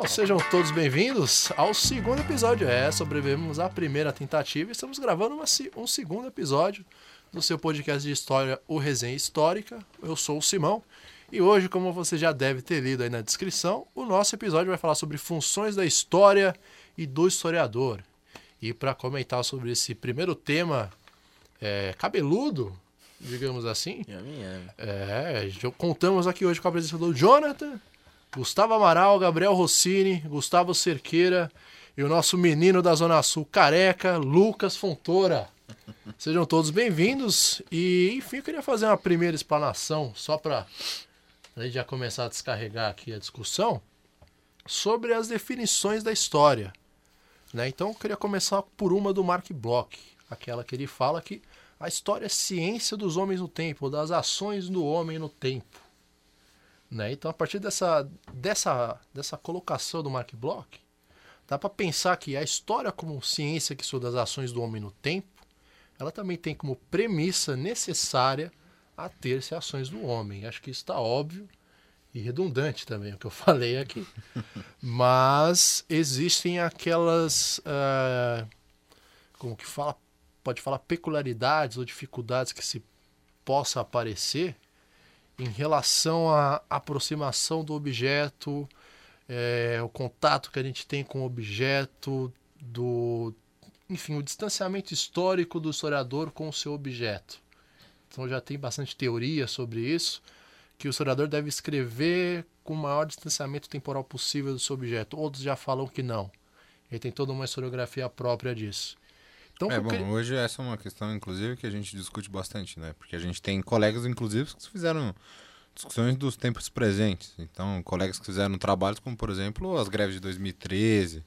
Bom, sejam todos bem-vindos ao segundo episódio. É, sobrevivemos à primeira tentativa e estamos gravando uma, um segundo episódio do seu podcast de história, o Resenha Histórica. Eu sou o Simão e hoje, como você já deve ter lido aí na descrição, o nosso episódio vai falar sobre funções da história e do historiador. E para comentar sobre esse primeiro tema é, cabeludo, digamos assim, é, contamos aqui hoje com a presença do Jonathan, Gustavo Amaral, Gabriel Rossini, Gustavo Cerqueira e o nosso menino da Zona Sul, careca, Lucas Fontoura. Sejam todos bem-vindos e, enfim, eu queria fazer uma primeira explanação, só para a gente já começar a descarregar aqui a discussão, sobre as definições da história. Né? Então, eu queria começar por uma do Mark Bloch, aquela que ele fala que a história é ciência dos homens no tempo, das ações do homem no tempo. Né? Então, a partir dessa, dessa, dessa colocação do Mark Bloch, dá para pensar que a história como ciência que estuda as ações do homem no tempo, ela também tem como premissa necessária a ter-se ações do homem. Acho que isso está óbvio e redundante também o que eu falei aqui. Mas existem aquelas, uh, como que fala, pode falar peculiaridades ou dificuldades que se possa aparecer em relação à aproximação do objeto, é, o contato que a gente tem com o objeto, do, enfim, o distanciamento histórico do historiador com o seu objeto. Então já tem bastante teoria sobre isso, que o historiador deve escrever com o maior distanciamento temporal possível do seu objeto. Outros já falam que não. Ele tem toda uma historiografia própria disso. Então, é, bom, hoje essa é uma questão, inclusive, que a gente discute bastante, né? Porque a gente tem colegas, inclusive, que fizeram discussões dos tempos presentes. Então, colegas que fizeram trabalhos como, por exemplo, as greves de 2013,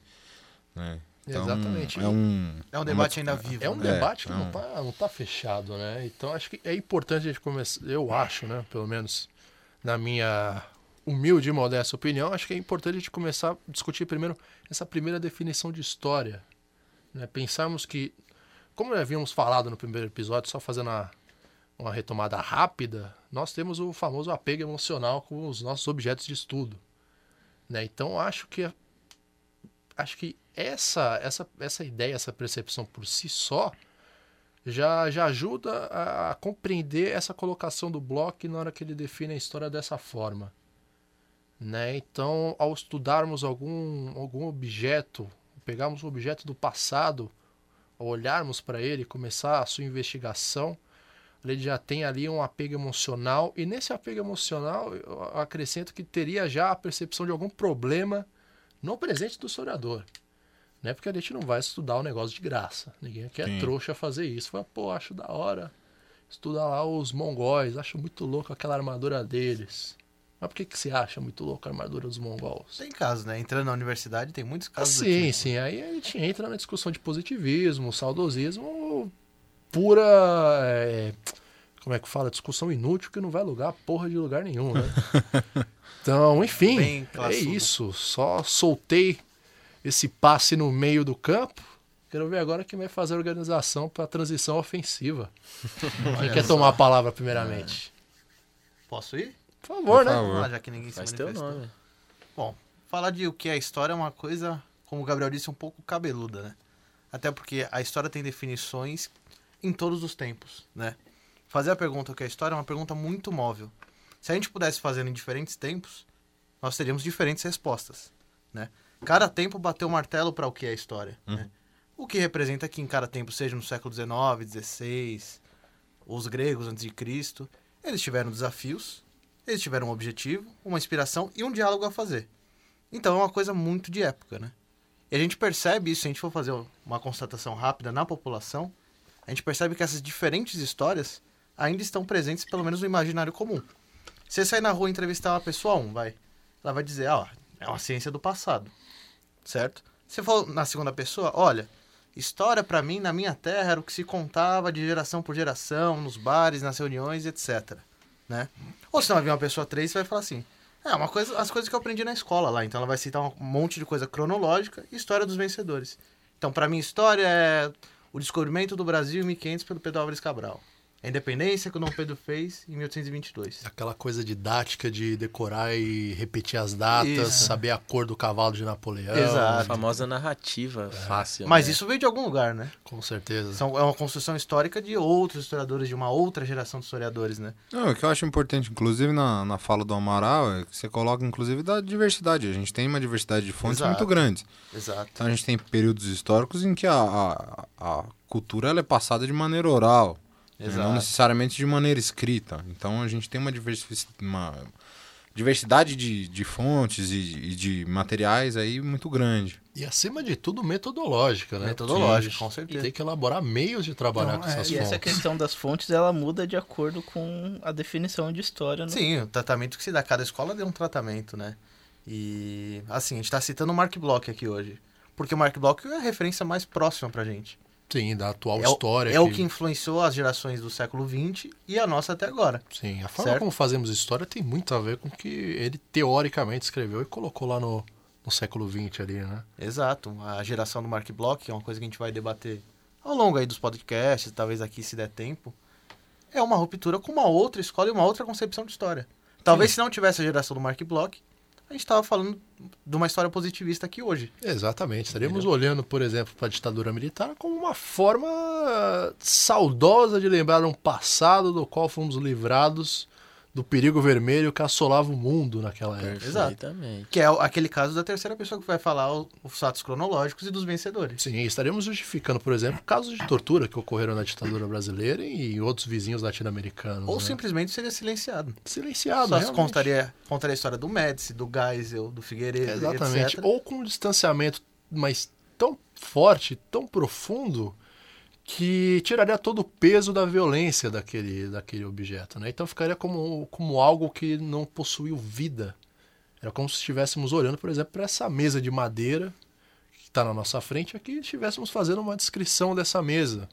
né? Então, Exatamente. É um, é um debate uma... ainda vivo. É um né? debate que é, não, está não tá fechado, né? Então, acho que é importante a gente começar, eu acho, né? Pelo menos na minha humilde e modesta opinião, acho que é importante a gente começar a discutir primeiro essa primeira definição de história. Né? Pensarmos que como havíamos falado no primeiro episódio, só fazendo uma, uma retomada rápida, nós temos o famoso apego emocional com os nossos objetos de estudo. Né? Então acho que acho que essa, essa, essa ideia, essa percepção por si só já, já ajuda a, a compreender essa colocação do Bloch na hora que ele define a história dessa forma. Né? Então, ao estudarmos algum, algum objeto, pegarmos um objeto do passado ao olharmos para ele, começar a sua investigação, ele já tem ali um apego emocional, e nesse apego emocional eu acrescento que teria já a percepção de algum problema no presente do historiador. Né? Porque a gente não vai estudar o um negócio de graça. Ninguém quer Sim. trouxa fazer isso. Fala, pô, acho da hora. Estuda lá os mongóis, acho muito louco aquela armadura deles. Mas por que, que você acha muito louco a armadura dos mongols? Tem casos, né? Entrando na universidade tem muitos casos. sim, tipo. sim. Aí a gente entra na discussão de positivismo, saudosismo, pura. É, como é que fala? Discussão inútil que não vai lugar porra de lugar nenhum, né? então, enfim, é isso. Só soltei esse passe no meio do campo. Quero ver agora quem vai fazer a organização para a transição ofensiva. quem quer tomar a palavra primeiramente? Posso ir? Por favor, Por né? Favor. Ah, já que ninguém se Faz manifestou. Teu nome. Bom, falar de o que é história é uma coisa, como o Gabriel disse, um pouco cabeluda, né? Até porque a história tem definições em todos os tempos, né? Fazer a pergunta o que é história é uma pergunta muito móvel. Se a gente pudesse fazer em diferentes tempos, nós teríamos diferentes respostas, né? Cada tempo bateu o martelo para o que é história, uhum. né? O que representa que em cada tempo, seja no século XIX, XVI, os gregos antes de Cristo, eles tiveram desafios, eles tiveram um objetivo, uma inspiração e um diálogo a fazer. Então é uma coisa muito de época, né? E a gente percebe isso, se a gente for fazer uma constatação rápida na população, a gente percebe que essas diferentes histórias ainda estão presentes, pelo menos no imaginário comum. Se você sair na rua e entrevistar uma pessoa, um, vai, ela vai dizer, ó, é uma ciência do passado, certo? Se for na segunda pessoa, olha, história para mim, na minha terra, era o que se contava de geração por geração, nos bares, nas reuniões, etc né? Ou se não vai vir uma pessoa três, você vai falar assim, é uma coisa, as coisas que eu aprendi na escola lá. Então ela vai citar um monte de coisa cronológica e história dos vencedores. Então, para mim, história é o descobrimento do Brasil em 1500 pelo Pedro Álvares Cabral. A independência que o Dom Pedro fez em 1822. Aquela coisa didática de decorar e repetir as datas, Isso. saber a cor do cavalo de Napoleão. Exato. A famosa narrativa fácil. Mas né? isso veio de algum lugar, né? Com certeza. São, é uma construção histórica de outros historiadores, de uma outra geração de historiadores, né? Não, o que eu acho importante, inclusive na, na fala do Amaral, é que você coloca, inclusive, da diversidade. A gente tem uma diversidade de fontes Exato. muito grande. Exato. Então a gente tem períodos históricos em que a, a, a cultura ela é passada de maneira oral, né? Exato. não necessariamente de maneira escrita. Então a gente tem uma, diversi- uma diversidade de, de fontes e, e de materiais aí muito grande. E acima de tudo, metodológica, né? Metodológica, Sim. com certeza. Tem que elaborar meios de trabalhar Não, com é, essas e essa fontes. questão das fontes, ela muda de acordo com a definição de história. No... Sim, o tratamento que se dá. Cada escola deu um tratamento, né? E, assim, a gente tá citando o Mark Bloch aqui hoje. Porque o Mark Bloch é a referência mais próxima pra gente. Sim, da atual é história. é o que influenciou as gerações do século XX e a nossa até agora. Sim, a forma Certo. como fazemos história tem muito a ver com o que ele teoricamente escreveu e colocou lá no, no século XX ali, né? Exato. A geração do Mark Bloch, que é uma coisa que a gente vai debater ao longo aí dos podcasts, talvez aqui se der tempo, é uma ruptura com uma outra escola e uma outra concepção de história. Talvez se não tivesse a geração do Mark Bloch, a gente estava falando de uma história positivista aqui hoje. Exatamente. Estaríamos olhando, por exemplo, para a ditadura militar como uma forma saudosa de lembrar um passado do qual fomos livrados do perigo vermelho que assolava o mundo naquela época. Perfeitamente. Que é aquele caso da terceira pessoa que vai falar os fatos cronológicos e dos vencedores. Sim, estaremos justificando, por exemplo, casos de tortura que ocorreram na ditadura brasileira e em outros vizinhos latino-americanos. Ou né? simplesmente seria silenciado. silenciado. Só realmente. contaria, contaria a história do Médici, do Geisel, do Figueiredo, Exatamente. etc. Ou com um distanciamento mas tão forte, tão profundo, que tiraria todo o peso da violência daquele, daquele objeto. Né? Então ficaria como, como algo que não possuiu vida. Era como se estivéssemos olhando, por exemplo, para essa mesa de madeira que está na nossa frente aqui e estivéssemos fazendo uma descrição dessa mesa.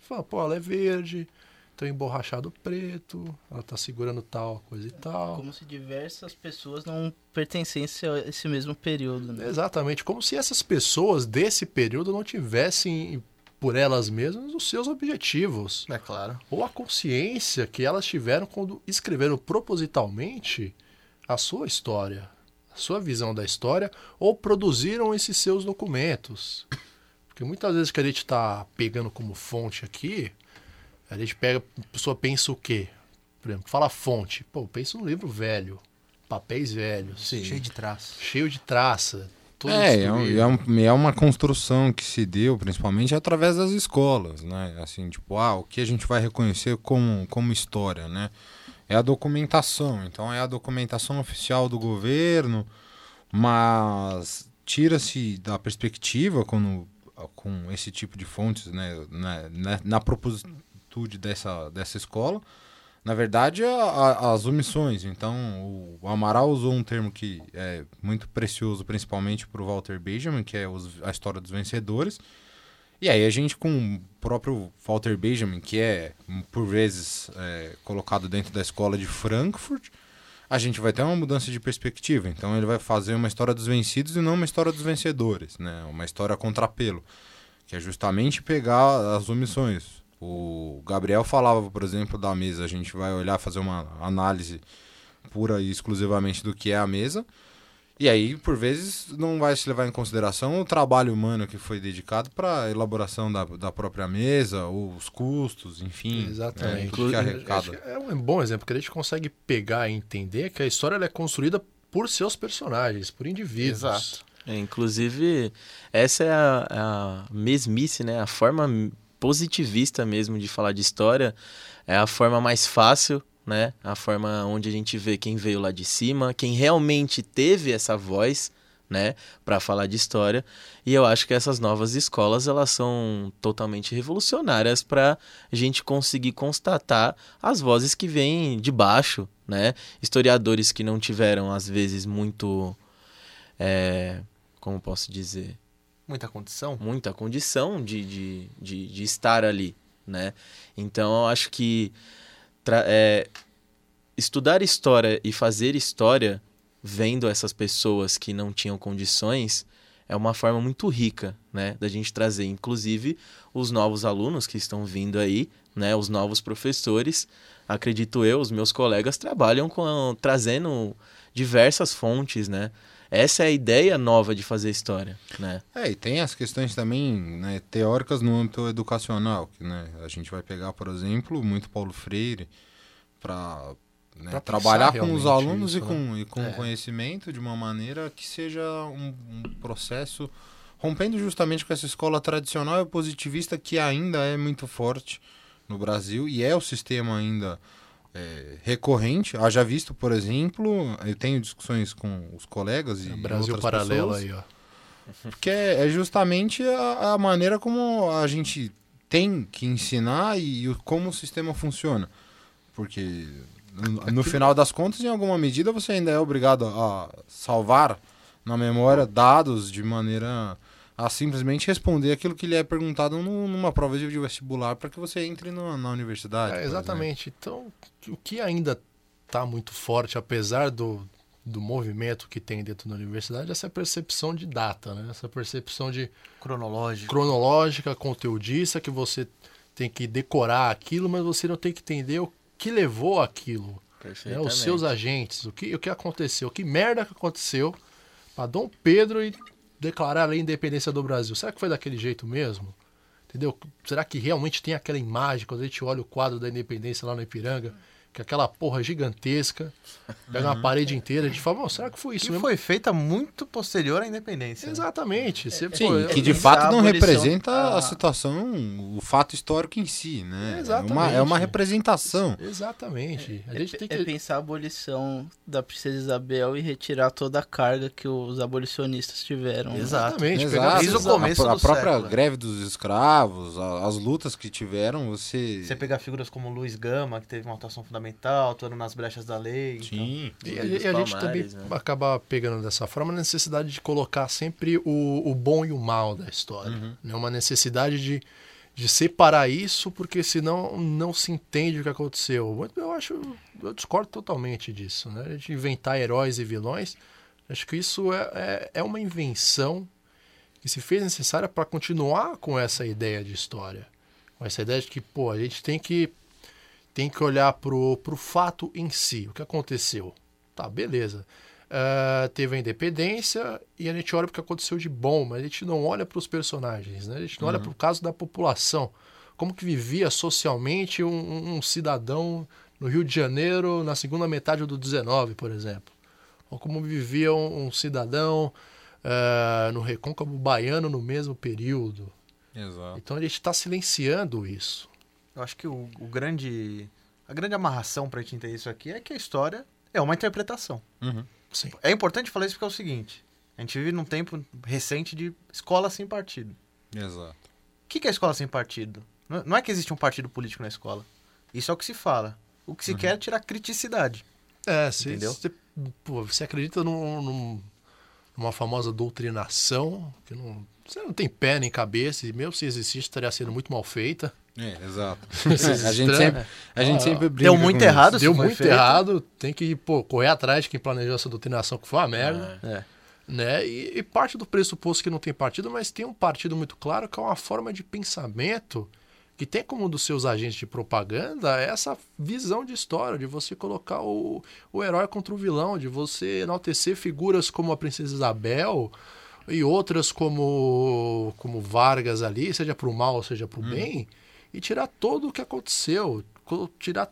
Fala, pô, ela é verde, tem emborrachado preto, ela está segurando tal coisa e tal. Como se diversas pessoas não pertencessem a esse mesmo período. Né? Exatamente, como se essas pessoas desse período não tivessem por elas mesmas os seus objetivos É claro. ou a consciência que elas tiveram quando escreveram propositalmente a sua história, a sua visão da história ou produziram esses seus documentos. Porque muitas vezes que a gente está pegando como fonte aqui, a gente pega, a pessoa pensa o quê? Por exemplo, fala fonte. Pô, pensa num livro velho, papéis velhos, Cheio de traço. cheio de traça. Todo É, é, um- é, um- é uma construção que se deu principalmente através das escolas, né? Assim, tipo, ah, o que a gente vai reconhecer como, como história, né? É a documentação. Então, é a documentação oficial do governo, mas tira-se da perspectiva quando, com esse tipo de fontes, né? Na, na, na propositude dessa, dessa escola, na verdade, a- a- as omissões. Então, o Amaral usou um termo que é muito precioso, principalmente para o Walter Benjamin, que é os- a história dos vencedores. E aí a gente, com o próprio Walter Benjamin, que é, por vezes, é, colocado dentro da escola de Frankfurt, a gente vai ter uma mudança de perspectiva. Então, ele vai fazer uma história dos vencidos e não uma história dos vencedores, né? Uma história contrapelo, que é justamente pegar as omissões. O Gabriel falava, por exemplo, da mesa. A gente vai olhar, fazer uma análise pura e exclusivamente do que é a mesa. E aí, por vezes, não vai se levar em consideração o trabalho humano que foi dedicado para a elaboração da, da própria mesa, ou os custos, enfim. Exatamente. né. Acho que É um bom exemplo, que a gente consegue pegar e entender que a história ela é construída por seus personagens, por indivíduos. Exato. É, inclusive, essa é a, a mesmice, né? A forma positivista mesmo de falar de história é a forma mais fácil, né? A forma onde a gente vê quem veio lá de cima, quem realmente teve essa voz, né, para falar de história. E eu acho que essas novas escolas elas são totalmente revolucionárias para a gente conseguir constatar as vozes que vêm de baixo, né? Historiadores que não tiveram às vezes muito é, como posso dizer, Muita condição. muita condição de, de, de, de estar ali, né? Então, eu acho que é, estudar história e fazer história vendo essas pessoas que não tinham condições é uma forma muito rica, né, da gente trazer, inclusive, os novos alunos que estão vindo aí, né, os novos professores. Acredito eu, os meus colegas trabalham com trazendo diversas fontes, né? Essa é a ideia nova de fazer história, né? É, e tem as questões também né, teóricas no âmbito educacional, que né, a gente vai pegar, por exemplo, muito Paulo Freire para né, trabalhar com os alunos isso, e né? com, e com É. conhecimento de uma maneira que seja um, um processo rompendo justamente com essa escola tradicional e positivista que ainda é muito forte no Brasil e é o sistema ainda é, recorrente. Haja visto, por exemplo, eu tenho discussões com os colegas e É Brasil paralelo pessoas, aí, ó. porque é, é justamente a, a maneira como a gente tem que ensinar e, e como o sistema funciona. Porque no final das contas, em alguma medida, você ainda é obrigado a salvar na memória dados de maneira a simplesmente responder aquilo que lhe é perguntado nu- numa prova de vestibular para que você entre na, na universidade. É, exemplo. exatamente. Então, o que ainda está muito forte, apesar do, do movimento que tem dentro da universidade, é essa percepção de data, né? Essa percepção de Cronológico. cronológica, conteudista, que você tem que decorar aquilo, mas você não tem que entender o que levou aquilo. né? Os seus agentes, o que, o que aconteceu, que merda que aconteceu para Dom Pedro e declarar a independência do Brasil. Será que foi daquele jeito mesmo? Entendeu? Será que realmente tem aquela imagem quando a gente olha o quadro da independência lá no Ipiranga? Que é aquela porra gigantesca, pega uma parede inteira, a gente fala, "Bom, será que foi isso Que mesmo? foi feita muito posterior à independência. né? Exatamente. Você, Sim, pô, que de fato não representa a a- situação, o fato histórico em si, né? É uma, Exatamente. é uma representação. Exatamente. A É, gente tem é que. pensar a abolição da Princesa Isabel e retirar toda a carga que os abolicionistas tiveram. Exatamente. pegar Exato. Desde o começo a, a do própria século. greve dos escravos, a- as lutas que tiveram, você. Você pegar figuras como Luiz Gama, que teve uma atuação fundamental, atuando nas brechas da lei. então- Sim. E a, Luiz e a gente também né? acaba pegando dessa forma a necessidade de colocar sempre o, o bom e o mal da história. Né? Uma necessidade de, de separar isso, porque senão não se entende o que aconteceu. Eu acho, eu discordo totalmente disso. Né? A gente inventar heróis e vilões, acho que isso é, é, é uma invenção que se fez necessária para continuar com essa ideia de história. Com essa ideia de que, pô, a gente tem que tem que olhar pro, pro fato em si, o que aconteceu. Tá, beleza. Ah, teve a independência e a gente olha pro que aconteceu de bom, mas a gente não olha para os personagens, né? A gente não olha para o caso da população. Como que vivia socialmente um, um- cidadão no Rio de Janeiro na segunda metade do 19, por exemplo. Ou como vivia um, um cidadão ah, no Recôncavo Baiano no mesmo período. Exato. Então a gente está silenciando isso. Eu acho que o, o grande. A grande amarração pra gente entender isso aqui é que a história é uma interpretação. Uhum. Sim. É importante falar isso porque é o seguinte: a gente vive num tempo recente de escola sem partido. Exato. O que é escola sem partido? Não é que existe um partido político na escola. Isso é o que se fala. O que se quer é tirar criticidade. É, você, Entendeu? você, pô, você acredita num, num- numa famosa doutrinação que não, você não tem pé nem cabeça e mesmo se existisse estaria sendo muito mal feita. É, exato. É a gente sempre, a gente Ah, sempre brinca deu muito com errado. Deu muito feito. errado, tem que pô, correr atrás de quem planejou essa doutrinação que foi uma merda. É. né? E, e parte do pressuposto que não tem partido, mas tem um partido muito claro que é uma forma de pensamento que tem como um dos seus agentes de propaganda essa visão de história, de você colocar o, o herói contra o vilão, de você enaltecer figuras como a Princesa Isabel e outras como, como Vargas ali, seja para o mal, seja para o bem, e tirar todo o que aconteceu, co- tirar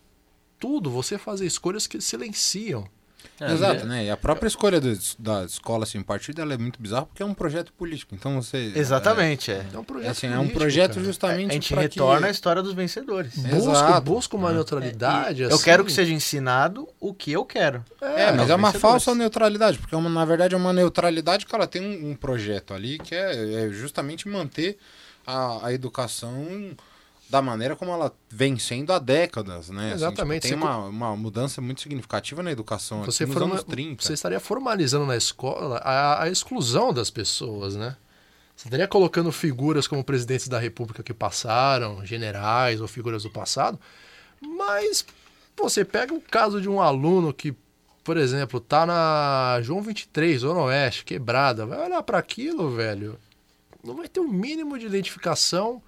tudo, você fazer escolhas que silenciam. É, Exato, né? E a própria escolha do- da escola sem partido ela é muito bizarra porque é um projeto político. Então você. Exatamente, é. É um É, projeto assim, é um político, projeto justamente A gente retorna à que... história dos vencedores. Busca, Exato. busca uma É. neutralidade. Eu assim. quero que seja ensinado o que eu quero. É, mas é uma falsa neutralidade, porque é uma- na verdade é uma neutralidade que ela tem um, um projeto ali que é, é justamente manter a, a educação da maneira como ela vem sendo há décadas, né? Assim, Exatamente, tipo, tem uma, uma mudança muito significativa na educação Você, aqui nos forma- anos 30. você estaria formalizando na escola a, a exclusão das pessoas, né? Você estaria colocando figuras como presidentes da república que passaram, generais ou figuras do passado, mas você pega o caso de um aluno que por exemplo, tá na João 23, Zona Oeste, quebrada, vai olhar para aquilo, velho, não vai ter o um mínimo de identificação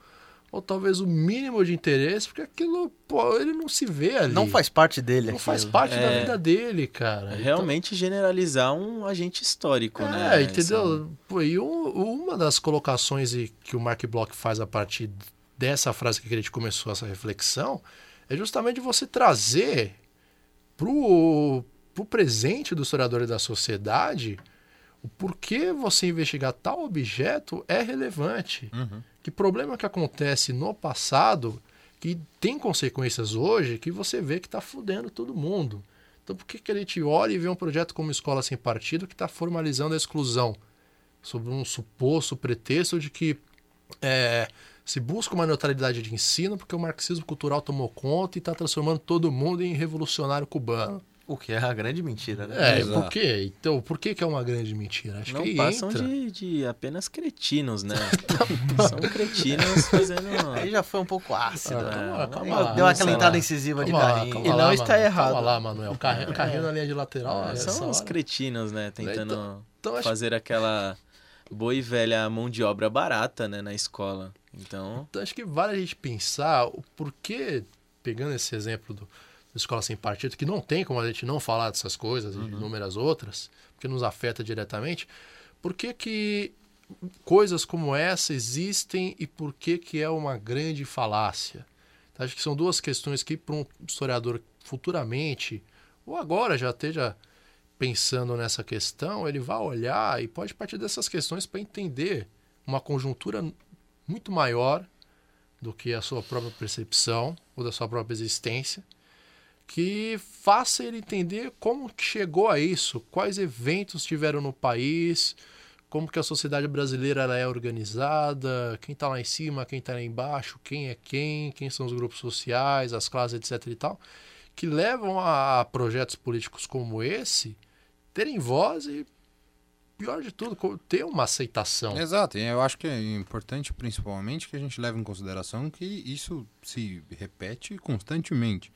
ou talvez o mínimo de interesse, porque aquilo, pô, ele não se vê ali. Não faz parte dele. Não aquilo. faz parte É. da vida dele, cara. É realmente generalizar um agente histórico, Então, né? é, entendeu? Pô, e um- uma das colocações e- que o Mark Bloch faz a partir dessa frase que a gente começou essa reflexão é justamente você trazer pro, pro presente do historiador e da sociedade o porquê você investigar tal objeto é relevante. Uhum. Que problema que acontece no passado que tem consequências hoje que você vê que está fudendo todo mundo. Então por que, que a gente olha e vê um projeto como Escola Sem Partido que está formalizando a exclusão? Sob um suposto pretexto de que é, se busca uma neutralidade de ensino porque o marxismo cultural tomou conta e está transformando todo mundo em revolucionário cubano. O que é a grande mentira, né? É, Exato. por quê? Então, por que, que é uma grande mentira? Acho Não que passam entra. de, de apenas cretinos, né? São cretinos fazendo. Aí já foi um pouco ácido. Ah, né? calma, calma Deu lá, aquela lá. entrada incisiva de Calma lá, carinho. calma E lá, não está Manu- errado. Calma lá, Manuel. Carrinho, carrinho na linha de lateral. Ah, essa são os cretinos, né? Tentando Então- então acho- fazer aquela boa e velha mão de obra barata, né? Na escola. Então, Então acho que vale a gente pensar o porquê, pegando esse exemplo do, escola sem partido, que não tem como a gente não falar dessas coisas e de inúmeras outras, porque nos afeta diretamente, por que que coisas como essa existem e por que que é uma grande falácia? Então, acho que são duas questões que para um historiador futuramente, ou agora já esteja pensando nessa questão, ele vai olhar e pode partir dessas questões para entender uma conjuntura muito maior do que a sua própria percepção ou da sua própria existência, que faça ele entender como que chegou a isso, quais eventos tiveram no país, como que a sociedade brasileira ela é organizada, quem está lá em cima, quem está lá embaixo, quem é quem, quem são os grupos sociais, as classes, etc. e tal, que levam a projetos políticos como esse terem voz e, pior de tudo, ter uma aceitação. Exato, e eu acho que é importante principalmente que a gente leve em consideração que isso se repete constantemente.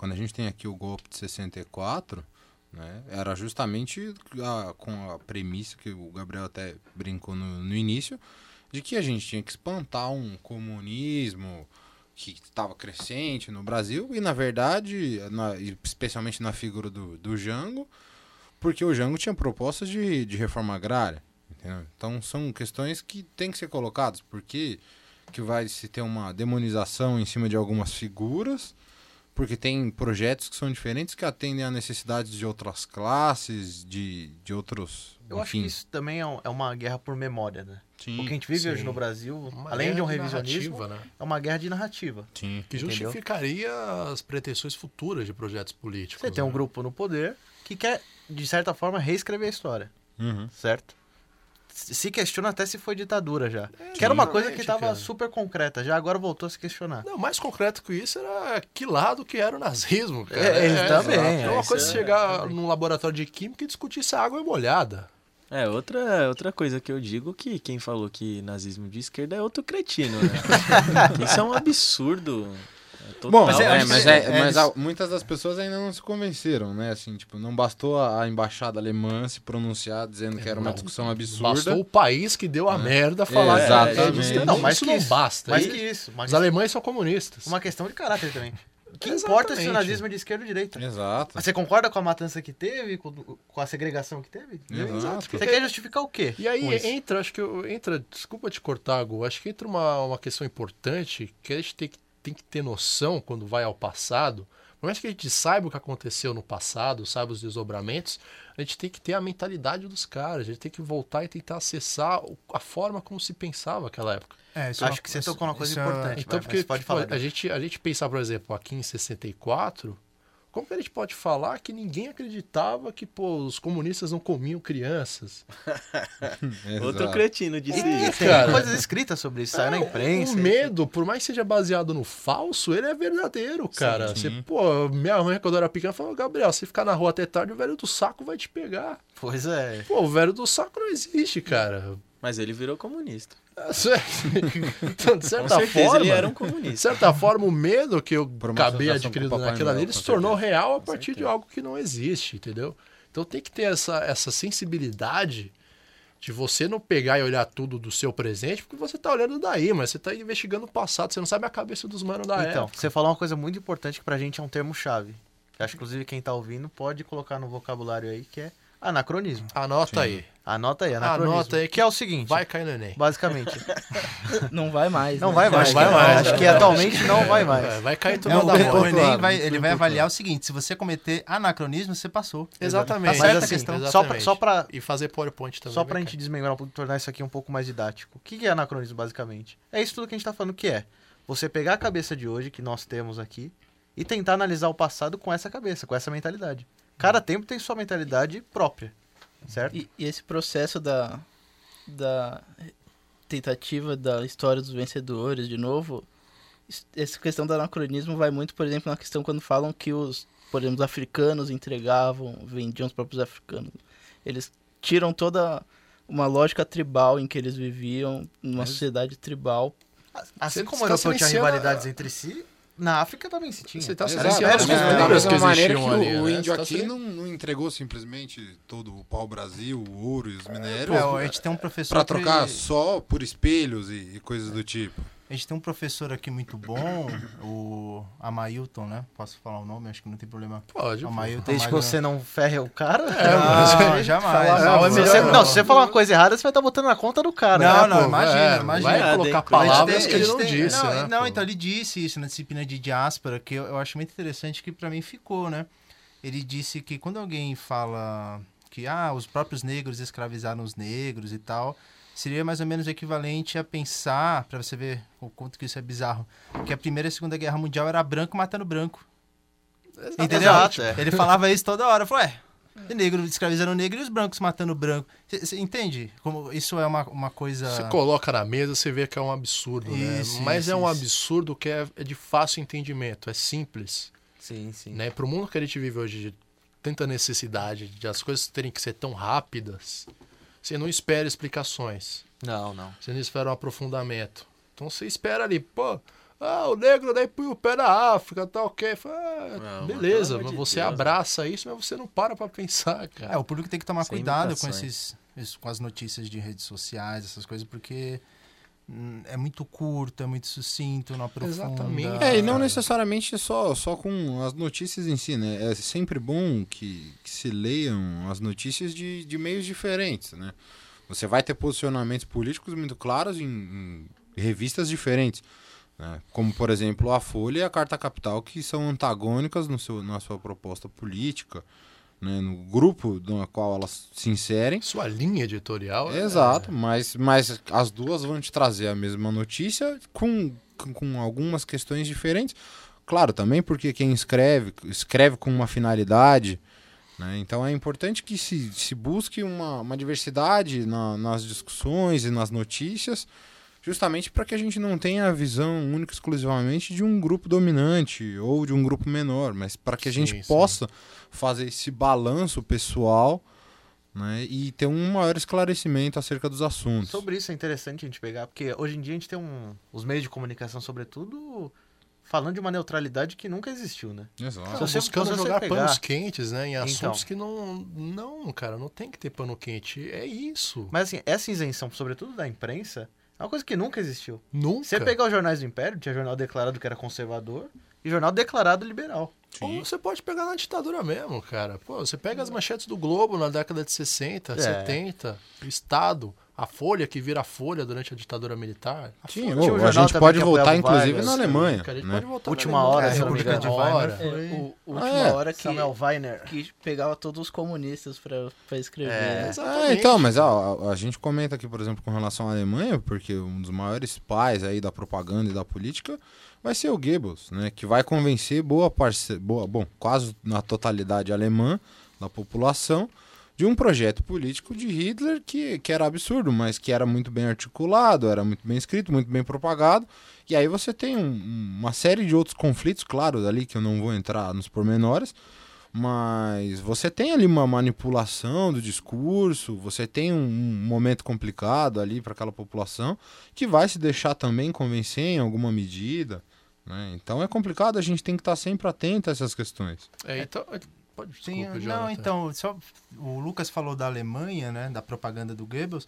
Quando a gente tem aqui o golpe de 64, né, era justamente a- com a premissa que o Gabriel até brincou no, no início, de que a gente tinha que espantar um comunismo que estava crescente no Brasil, e na verdade, na- especialmente na figura do, do Jango, porque o Jango tinha propostas de, de reforma agrária. entendeu? Então são questões que têm que ser colocadas, porque que vai se ter uma demonização em cima de algumas figuras, porque tem projetos que são diferentes que atendem a necessidades de outras classes, de, de outros. Eu acho que enfim. isso também é é uma guerra por memória, né? Sim, O que a gente vive sim. hoje no Brasil, Uma além de um guerra revisionismo, narrativa, né? é uma guerra de narrativa. sim. Que Entendeu? justificaria as pretensões futuras de projetos políticos. Você tem um né? grupo no poder que quer, de certa forma, reescrever a história, Uhum. certo? Se questiona até se foi ditadura já. É, que era uma coisa que estava super concreta, já agora voltou a se questionar. Não, mais concreto que isso era que lado que era o nazismo, cara. É, é, também, é, É uma coisa é- você chegar num laboratório de química e discutir se a água é molhada. é outra, outra coisa que eu digo que quem falou que nazismo de esquerda é outro cretino, né? Isso é um absurdo. É total. Bom, Mas mas, é- é, mas, é, é, mas a- muitas das pessoas ainda não se convenceram, né? Assim, tipo, não bastou a, a embaixada alemã se pronunciar dizendo que era uma Não. discussão absurda. Bastou o país que deu a merda falar Exatamente. isso Não, mais isso que não isso. basta. Mais que isso. Os alemães são comunistas. uma questão de caráter também. Que importa se o nazismo é de esquerda ou de direita? Exato. Mas você concorda com a matança que teve, com, com a segregação que teve? Exato. Você quer justificar o quê? E aí entra, acho que eu- entra, desculpa te cortar, Gu, acho que entra uma, uma questão importante que a gente tem que, tem que ter noção quando vai ao passado. Por mais que a gente saiba o que aconteceu no passado, saiba os desdobramentos, a gente tem que ter a mentalidade dos caras, a gente tem que voltar e tentar acessar a forma como se pensava naquela época. É, isso é Acho uma- que você isso- tocou numa coisa isso é- importante. Então, vai, porque pode tipo, falar. a, Gabi. gente, a gente pensar, por exemplo, aqui em 64, como que a gente pode falar que ninguém acreditava que pô, os comunistas não comiam crianças? Outro cretino disse E isso. tem cara. coisas escritas sobre isso, saiu na imprensa. O medo, por mais que seja baseado no falso, ele é verdadeiro, cara. sim. Você, pô, minha mãe, quando eu era pequena, falou: Gabriel, se ficar na rua até tarde, o velho do saco vai te pegar. Pois é. Pô, o velho do saco não existe, cara. Mas ele virou comunista. então, de Com certa certeza forma, ele era um de comunista. certa forma, o medo que eu acabei adquirindo com o Papai naquilo ali, Noel, ele com se tornou real a partir de algo que não existe, entendeu? Então tem que ter essa, essa sensibilidade de você não pegar e olhar tudo do seu presente, porque você tá olhando daí, mas você tá investigando o passado, você não sabe a cabeça dos manos da Então, época. você falou uma coisa muito importante que pra gente é um termo-chave. Acho que, inclusive, quem tá ouvindo pode colocar no vocabulário aí, que é anacronismo. Anota aí. Anota aí, anacronismo. Anota aí que é o seguinte, Vai cair no Enem. basicamente. Não vai mais. Não né? vai mais. Não vai mais, Acho né? que atualmente não vai mais. É, vai cair tudo É, da o. Enem vai, ele vai avaliar o seguinte: se você cometer anacronismo, você passou. Exatamente. Tá certa Mas assim, questão. Exatamente. só pra, E fazer PowerPoint também. só vai pra gente desmembrar tornar isso aqui um pouco mais didático. O que que é anacronismo, basicamente? É isso tudo que a gente tá falando que é. Você pegar a cabeça de hoje, que nós temos aqui, e tentar analisar o passado com essa cabeça, com essa mentalidade. Cada tempo tem sua mentalidade própria, certo? E, e esse processo da, da tentativa da história dos vencedores, de novo, es- essa questão do anacronismo vai muito, por exemplo, na questão quando falam que os, por exemplo, os africanos entregavam, vendiam os próprios africanos. Eles tiram toda uma lógica tribal em que eles viviam, numa sociedade tribal. Assim como tinha a- rivalidades entre si, na África também se tinha. Você tá silenciando as da mesma- culturas da mesma que maneira que ali, o, o né? índio Você tá aqui não, não entregou simplesmente todo o pau-brasil, o ouro e os minérios É, a gente tem um professor. pra que- trocar só por espelhos e, e coisas do tipo. A gente tem um professor aqui muito bom, o Amailton, né? Posso falar o nome? Acho que não tem problema. Pode. Amailton Desde que você não ferre o cara. É, Não, mas- jamais. melhor você- não. não, se você falar uma coisa errada, você vai estar botando na conta do cara. Não, né, não, pô? imagina, É, imagina. Vai colocar palavras tem- que a ele gente não tem- disse, não, né? Não, então ele disse isso na disciplina de diáspora, que eu, eu acho muito interessante, que pra mim ficou, né? Ele disse que quando alguém fala que ah, os próprios negros escravizaram os negros e tal, seria mais ou menos equivalente a pensar, pra você ver o quanto que isso é bizarro, que a Primeira e a Segunda Guerra Mundial era branco matando branco. Entendeu? Exato, é. Ele falava isso toda hora. Falou, é, negro escravizando negro e os brancos matando branco. Você entende? Como isso é uma, uma coisa. Você coloca na mesa, você vê que é um absurdo, né? Isso, Mas isso, é um absurdo que é, é de fácil entendimento, é simples. Sim, sim. Né? Para o mundo que a gente vive hoje, de tanta necessidade de as coisas terem que ser tão rápidas, você não espera explicações, Não, não. você não espera um aprofundamento. Então você espera ali, pô, ah, o negro daí põe o pé na África, tá ok. Fala, ah, Não, mas beleza, mas de você Deus, né? abraça isso, mas você não para pra pensar, cara. É, o público tem que tomar Sem cuidado com, esses, com as notícias de redes sociais, essas coisas, porque é muito curto, é muito sucinto, não aprofunda. Exatamente. É, e não necessariamente só, só com as notícias em si, né? É sempre bom que, que se leiam as notícias de, de meios diferentes, né? Você vai ter posicionamentos políticos muito claros em, em revistas diferentes. né? Como, por exemplo, a Folha e a Carta Capital, que são antagônicas no seu, na sua proposta política, né? no grupo no qual elas se inserem. Sua linha editorial. é- Exato, mas, mas as duas vão te trazer a mesma notícia com, com, com algumas questões diferentes. Claro, também porque quem escreve, escreve com uma finalidade. Né? Então é importante que se, se busque uma, uma diversidade na- nas discussões e nas notícias, justamente para que a gente não tenha a visão única e exclusivamente de um grupo dominante ou de um grupo menor, mas para que a Sim, gente sim. possa fazer esse balanço pessoal né, e ter um maior esclarecimento acerca dos assuntos. Sobre isso é interessante a gente pegar, porque hoje em dia a gente tem um, os meios de comunicação, sobretudo, falando de uma neutralidade que nunca existiu, né? Exato. Se você- buscando jogar pegar- panos quentes, né? Em Então. assuntos que não. Não, cara, não tem que ter pano quente. É isso. Mas assim, essa isenção, sobretudo da imprensa, é uma coisa que nunca existiu. Nunca. Você pegar os jornais do Império, tinha jornal declarado que era conservador e jornal declarado liberal. Ou você pode pegar na ditadura mesmo, cara. Pô, você pega as manchetes do Globo na década de 60, É. 70, o Estado, a Folha que vira Folha durante a ditadura militar. A Sim, Folha, um a gente pode que voltar, inclusive, Vargas, na Alemanha. a gente né? pode voltar Última na hora, me República de Weimar. Foi- É, o, o última é, hora que, Samuel Weiner. que pegava todos os comunistas pra escrever. É, né? Ah, então, mas ó, a, a gente comenta aqui, por exemplo, com relação à Alemanha, porque um dos maiores pais aí da propaganda e da política vai ser o Goebbels, né? Que vai convencer boa parte, boa, bom, quase na totalidade alemã da população de um projeto político de Hitler que, que era absurdo, mas que era muito bem articulado, era muito bem escrito, muito bem propagado. E aí você tem um- uma série de outros conflitos, claro, ali que eu não vou entrar nos pormenores, Mas você tem ali uma manipulação do discurso, você tem um, momento complicado ali para aquela população que vai se deixar também convencer em alguma medida. Né? Então é complicado, a gente tem que estar sempre atento a essas questões. É, então, pode Sim, desculpa, não, Jonathan. então, só, o Lucas falou da Alemanha, né, da propaganda do Goebbels.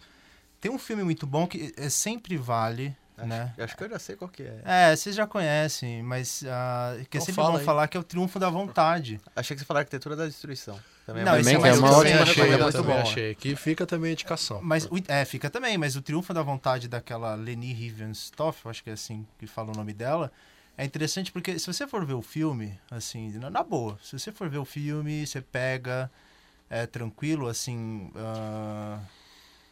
Tem um filme muito bom que é, sempre vale, né? Acho que eu já sei qual que é. É, vocês já conhecem, mas ah, que é Então sempre fala bom aí. falar que é o Triunfo da Vontade. Achei que você falou Arquitetura da Destruição. Também Não, mais- esse é mais mais uma recente, ótima mas achei, é muito também bom. achei. Aqui fica também a indicação. Mas, o- é, fica também, mas o Triunfo da Vontade daquela Leni Riefenstahl, eu acho que é assim que fala o nome dela, é interessante porque se você for ver o filme, assim, na, na boa, se você for ver o filme, você pega, é tranquilo, assim, ah,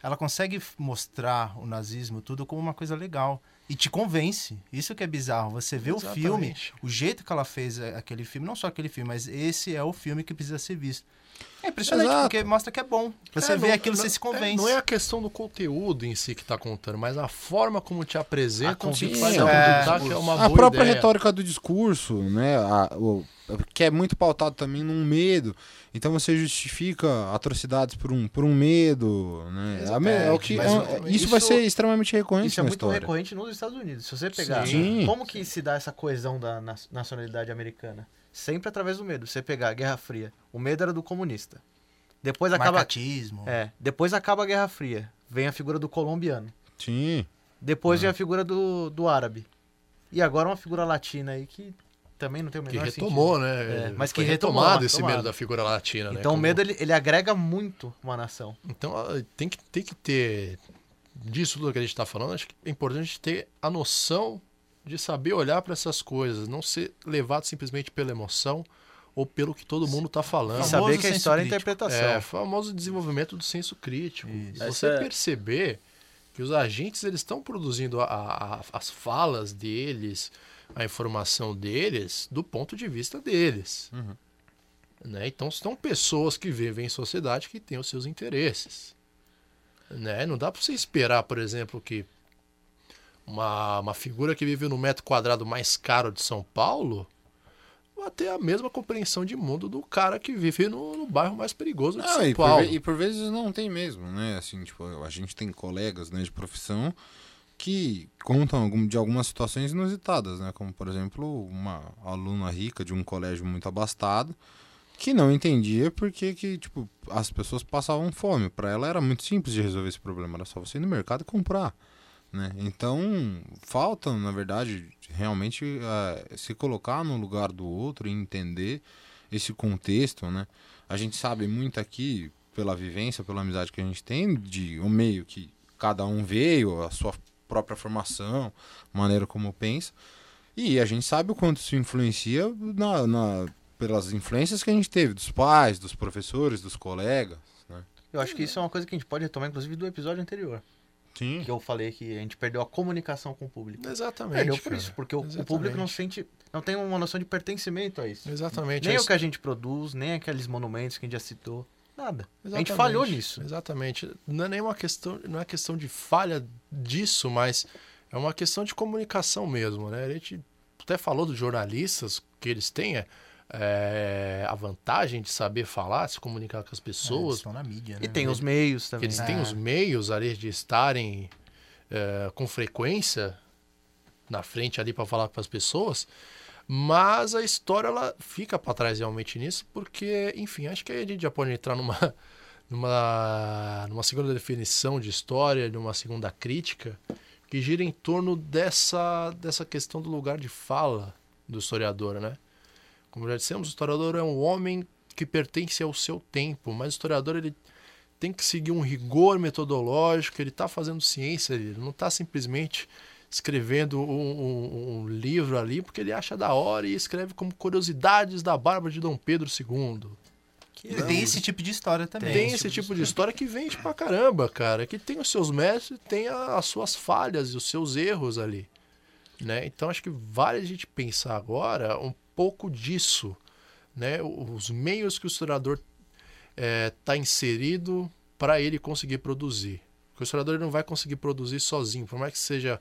ela consegue mostrar o nazismo tudo como uma coisa legal. E te convence. Isso que é bizarro. Você vê o filme, Exatamente. o jeito que ela fez é, aquele filme, não só aquele filme, mas esse é o filme que precisa ser visto. É impressionante, Exato. porque mostra que é bom. Você É, vê não- aquilo, não- você se é, convence. não é a questão do conteúdo em si que tá contando, mas a forma como te apresenta, A como te convicção faz do acreditar discurso. que é uma a boa própria ideia. retórica do discurso, né? a- o- que é muito pautado também num medo. Então você justifica atrocidades por um, por um medo, né? É, é o que, mas é- exatamente. isso, vai Isso- ser extremamente recorrente Isso é na muito história. recorrente nos Estados Unidos. Se você pegar, Sim. como que se dá essa coesão da na- nacionalidade americana? Sempre através do medo. Você pegar a Guerra Fria, o medo era do comunista. Depois acaba, Marcatismo. é, depois acaba a Guerra Fria, vem a figura do colombiano. Sim. Depois Uhum. vem a figura do, do árabe. E agora uma figura latina aí que também não tem o Que menor retomou, sentido. né? É, mas que retomou, retomado esse medo da figura latina, né? Então o Como- medo ele, ele agrega muito uma nação. Então tem que, tem que ter disso tudo que a gente está falando. Acho que é importante ter a noção de saber olhar para essas coisas, não ser levado simplesmente pela emoção ou pelo que todo mundo está E falando. Famoso saber que a história é crítico. interpretação. É, famoso desenvolvimento do senso crítico. Isso. Você é- perceber que os agentes eles estão produzindo a- a- as falas deles, a informação deles, do ponto de vista deles. Uhum. Né? Então são pessoas que vivem em sociedade que têm os seus interesses. Né? Não dá para você esperar, por exemplo, que uma, uma figura que vive no metro quadrado mais caro de São Paulo vai ter a mesma compreensão de mundo do cara que vive no, no bairro mais perigoso de Não, São e, por Paulo. ve- e por vezes não tem mesmo, né? Assim, tipo, a gente tem colegas né, de profissão que contam de algumas situações inusitadas, né? Como, por exemplo, uma aluna rica de um colégio muito abastado que não entendia porque que, tipo, as pessoas passavam fome. Para ela era muito simples de resolver esse problema, era só você ir no mercado e comprar. Né? Então, falta, na verdade, realmente eh, se colocar no lugar do outro e entender esse contexto, né? A gente sabe muito aqui, pela vivência, pela amizade que a gente tem, de o meio que cada um veio, a sua própria formação, maneira como pensa. E a gente sabe o quanto isso influencia na, na- pelas influências que a gente teve, dos pais, dos professores, dos colegas. Né? Eu acho que isso é uma coisa que a gente pode retomar, inclusive, do episódio anterior. Sim. Que eu falei que a gente perdeu a comunicação com o público. Exatamente. Perdeu por cara. isso, porque o, o Exatamente. público não sente. não tem uma noção de pertencimento a isso. Exatamente. Nem é o que a gente produz, nem aqueles monumentos que a gente já citou. Nada. A gente Exatamente, falhou nisso. Exatamente. Não é nenhuma questão, não é questão de falha disso, mas é uma questão de comunicação mesmo, né? A gente até falou dos jornalistas que eles têm é, é, a vantagem de saber falar, se comunicar com as É, pessoas, estão na mídia, né? E tem os meios que também. eles né? têm É. os meios ali de estarem é, com frequência na frente ali para falar com as pessoas, mas a história ela fica para trás realmente nisso, porque, enfim, acho que aí a gente já pode entrar numa, numa, numa segunda definição de história, numa segunda crítica, que gira em torno dessa, dessa questão do lugar de fala do historiador, né? Como já dissemos, o historiador é um homem que pertence ao seu tempo, mas o historiador ele tem que seguir um rigor metodológico, ele está fazendo ciência, ele não está simplesmente escrevendo um, um- um livro ali porque ele acha da hora e escreve como curiosidades da barba de Dom Pedro II. E tem esse tipo de história também. Tem esse tipo de história que vende pra caramba, cara, que tem os seus méritos, tem a- as suas falhas e os seus erros ali, né? Então acho que vale a gente pensar agora um pouco disso, né? Os meios que o historiador está inserido para ele conseguir produzir. Porque o historiador não vai conseguir produzir sozinho, por mais que seja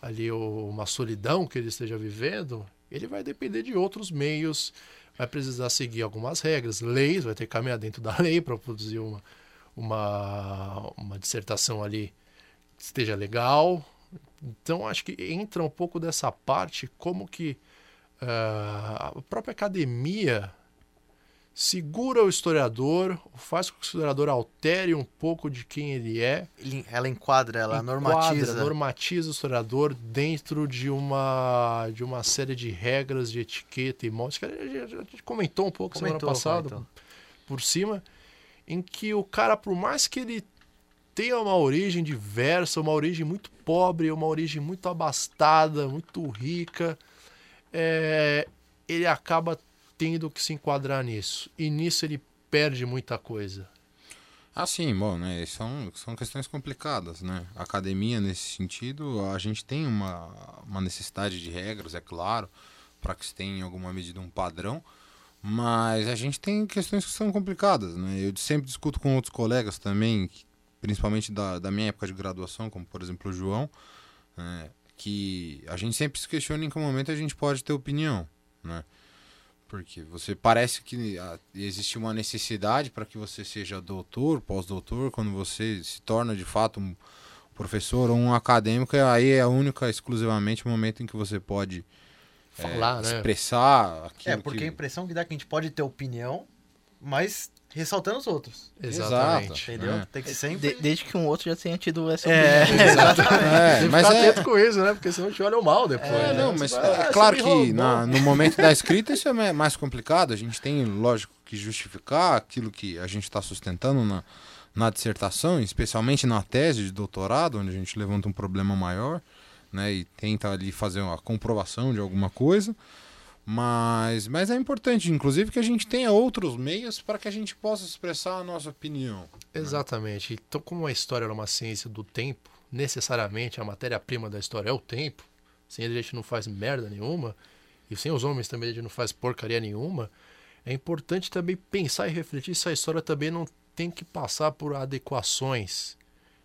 ali uma solidão que ele esteja vivendo, Ele vai depender de outros meios, vai precisar seguir algumas regras, leis, vai ter que caminhar dentro da lei para produzir uma, uma, uma dissertação ali que esteja legal. Então, acho que entra um pouco dessa parte, como que uh, a própria academia segura o historiador, faz com que o historiador altere um pouco de quem ele é. Ela enquadra, ela enquadra, normatiza. normatiza o historiador dentro de uma, de uma série de regras de etiqueta e modos que a gente comentou um pouco comentou, semana passada comentou. por cima, em que o cara, por mais que ele tenha uma origem diversa, uma origem muito pobre, uma origem muito abastada, muito rica, é, ele acaba tendo que se enquadrar nisso. E nisso ele perde muita coisa. Ah, sim, bom, né? São, são questões complicadas, né? A academia, nesse sentido, a gente tem uma, uma necessidade de regras, é claro, para que se tenha em alguma medida um padrão, mas a gente tem questões que são complicadas, né? Eu sempre discuto com outros colegas também, principalmente da, da minha época de graduação, como por exemplo o João, né? que a gente sempre se questiona em que momento a gente pode ter opinião, né? Porque você parece que ah, existe uma necessidade para que você seja doutor, pós-doutor, quando você se torna de fato um professor ou um acadêmico, aí é única, exclusivamente o momento em que você pode falar, é, né? expressar aquilo É, porque que... a impressão que dá é que a gente pode ter opinião, mas ressaltando os outros. Exatamente. Entendeu? É. Tem que sempre. De- desde que um outro já tenha tido essa É, opinião. exatamente. É, Tem que mas ficar é, atento com isso, né? Porque senão te olham mal depois. É, né? não, mas é "Ah, claro que roubou." na- no momento da escrita isso é ma- mais complicado. A gente tem, lógico, que justificar aquilo que a gente está sustentando na, na dissertação, especialmente na tese de doutorado, onde a gente levanta um problema maior né, e tenta ali fazer uma comprovação de alguma coisa. Mas, mas é importante, inclusive, que a gente tenha outros meios para que a gente possa expressar a nossa opinião. Exatamente. Então, como a história é uma ciência do tempo, necessariamente a matéria-prima da história é o tempo, sem ele a gente não faz merda nenhuma, e sem os homens também a gente não faz porcaria nenhuma, é importante também pensar e refletir se a história também não tem que passar por adequações.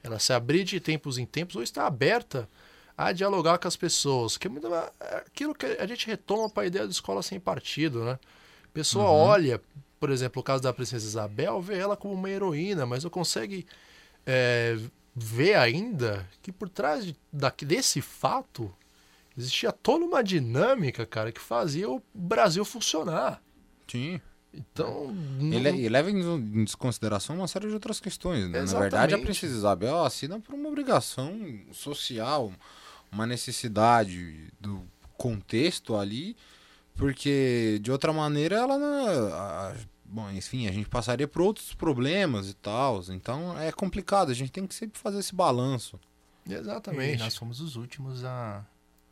Ela se abrir de tempos em tempos ou está aberta a dialogar com as pessoas. Que é muito- aquilo que a gente retoma para a ideia de escola sem partido, né? A pessoa olha, por exemplo, o caso da Princesa Isabel, vê ela como uma heroína, mas não consegue é, ver ainda que por trás de, da, desse fato existia toda uma dinâmica, cara, que fazia o Brasil funcionar. Sim. Então, não- le- e leva em desconsideração uma série de outras questões. Né? Na Exatamente. verdade, a Princesa Isabel assina por uma obrigação social, uma necessidade do contexto ali, porque de outra maneira ela não. a- bom, enfim, a gente passaria por outros problemas e tal. Então é complicado, a gente tem que sempre fazer esse balanço. E Exatamente. nós fomos os últimos a.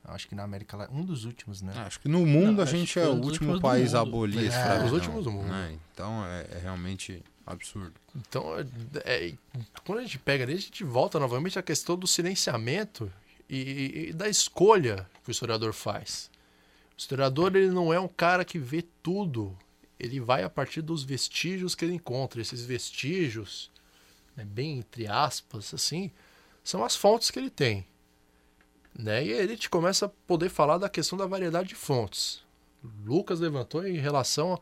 Acho que na América Latina. Um dos últimos, né? Acho que no mundo Não, a gente é o último país a abolir a É, escravidão, os últimos do mundo. né? Então é, é realmente absurdo. Então, é- é- quando a gente pega ali, a gente volta novamente à questão do silenciamento e, e da escolha que o historiador faz. O historiador ele não é um cara que vê tudo. Ele vai a partir dos vestígios que ele encontra. Esses vestígios, né, bem entre aspas, assim, são as fontes que ele tem. Né? E a gente começa a poder falar da questão da variedade de fontes. Lucas levantou em relação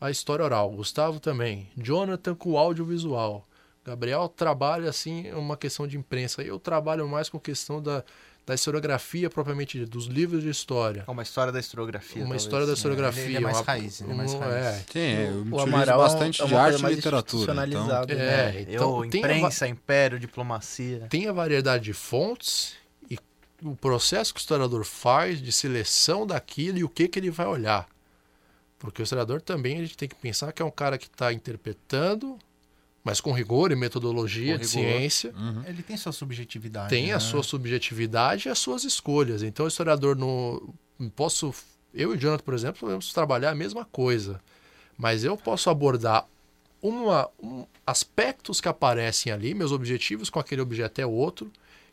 à história oral, Gustavo também, Jonathan com o audiovisual, Gabriel trabalha assim uma questão de imprensa. Eu trabalho mais com questão da, da historiografia propriamente dita, dos livros de história. É uma história da historiografia. Uma talvez. história da Ele- historiografia. ele é mais raiz, ele é mais um- raiz. Sim, é, eu O utilizo Amaral bastante é uma de arte e literatura. Então, né? É, É, então eu, tem a imprensa, império, diplomacia. tem a variedade de fontes e o processo que o historiador faz de seleção daquilo e o que, que ele vai olhar. Porque o historiador também a gente tem que pensar que é um cara que está interpretando, mas com rigor e metodologia Com de rigor. ciência. uhum. Ele tem sua subjetividade. tem né? a sua subjetividade e as suas escolhas. Então, o historiador no posso eu e o Jonathan, por exemplo, podemos trabalhar a mesma coisa, mas eu posso abordar uma um, aspectos que aparecem ali, meus objetivos com aquele objeto é outro.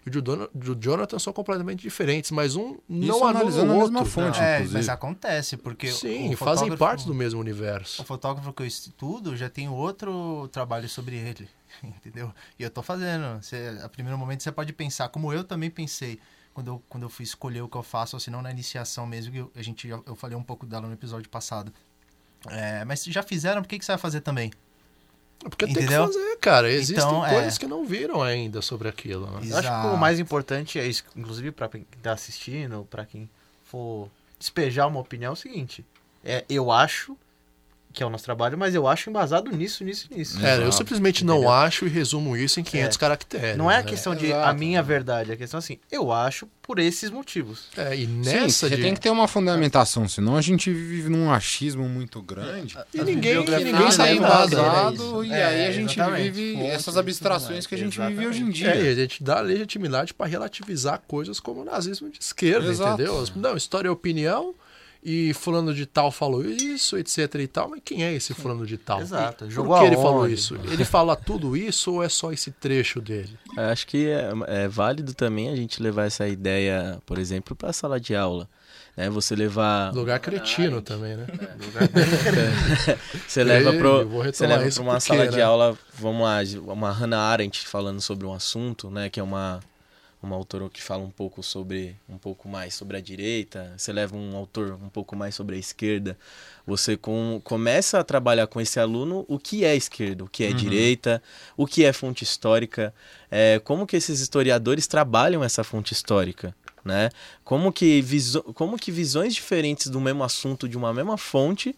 E o do do Jonathan são completamente diferentes, mas um não Isso anula analisando o a outro. mesma fonte, É, inclusive. mas acontece, porque. Sim, o fazem fotógrafo- parte do mesmo universo. O fotógrafo que eu estudo já tem outro trabalho sobre ele, entendeu? E eu tô fazendo. Você, a primeiro momento você pode pensar, como eu também pensei, quando eu, quando eu fui escolher o que eu faço, ou se não na iniciação mesmo, que eu, a gente, eu falei um pouco dela no episódio passado. É, mas se já fizeram, por que, que você vai fazer também? Porque Entendeu? tem que fazer, cara. Existem Então, é. coisas que não viram ainda sobre aquilo. Né? Eu acho que o Exato. mais importante é isso, inclusive pra quem tá assistindo, pra quem for despejar uma opinião, é o seguinte. É, eu acho que é o nosso trabalho, mas eu acho embasado nisso, nisso, nisso. É, eu Exato. simplesmente não Entendeu? acho e resumo isso em 500 caracteres. Não é a né? questão de Exato. a minha verdade, é a questão assim, eu acho por esses motivos. É, e Sim, nessa você de... tem que ter uma fundamentação, senão a gente vive num achismo muito grande. E ninguém, ninguém sabe é nada. né? embasado, e É, aí a gente exatamente. vive essas e abstrações que a gente mais. vive hoje em É, dia. e a gente dá legitimidade para relativizar coisas como o nazismo de esquerda, Exato. entendeu? Não, história é opinião e fulano de tal falou isso, etc e tal, mas quem é esse fulano de tal? Exato, E jogou Por que ele falou isso? Ele fala tudo isso ou é só esse trecho dele? Eu Acho que é, é válido também a gente levar essa ideia, por exemplo, para a sala de aula. Né? Você levar. Lugar cretino também, né? Você leva Ei, pro, eu vou você leva para uma porque, sala de né? aula, vamos lá, uma Hannah Arendt falando sobre um assunto, né, que é uma uma autora que fala um pouco sobre um pouco mais sobre a direita, você leva um autor um pouco mais sobre a esquerda, você com, começa a trabalhar com esse aluno o que é esquerda, o que é direita, o que é fonte histórica, é, como que esses historiadores trabalham essa fonte histórica, né? Como que, viso, como que visões diferentes do mesmo assunto de uma mesma fonte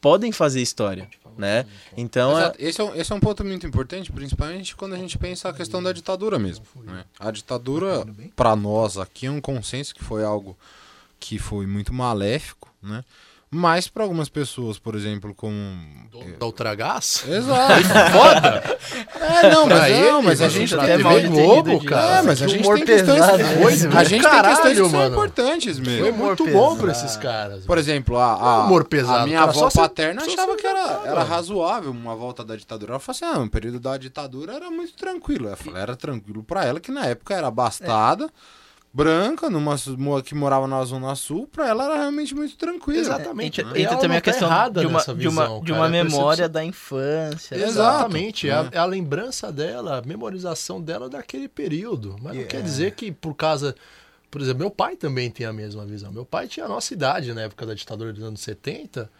podem fazer história, né? Então, é. Esse, é um, esse é um ponto muito importante, principalmente quando a gente pensa a questão da ditadura mesmo. né? A ditadura, para nós aqui, é um consenso que foi algo que foi muito maléfico, né? Mas para algumas pessoas, por exemplo, como. Da Ultragás? Exato. Foda! É, não, mas, Pra não, ele, mas a gente tem. até mal de- cara. É, mas a que gente tem questões. pesado, a né? gente tem Caralho, questões que são mano. importantes Foi mesmo. humor muito bom pra esses caras. Por exemplo, a, a, humor pesado, a minha cara, avó paterna se achava que era, era razoável uma volta da ditadura. Ela falou assim: ah, o período da ditadura era muito tranquilo. Ela falou, era tranquilo pra ela, que na época era abastada, branca, numa, que morava na Zona Sul, pra ela era realmente muito tranquilo. Exatamente. E entra ela também não a questão tá de uma, nessa de uma, visão, de cara, uma é memória percepção- da infância. Exatamente, é, a, né? é a lembrança dela, a memorização dela daquele período. Mas não E quer é- dizer que por causa. Por exemplo, meu pai também tem a mesma visão. Meu pai tinha a nossa idade na época da ditadura dos anos 70.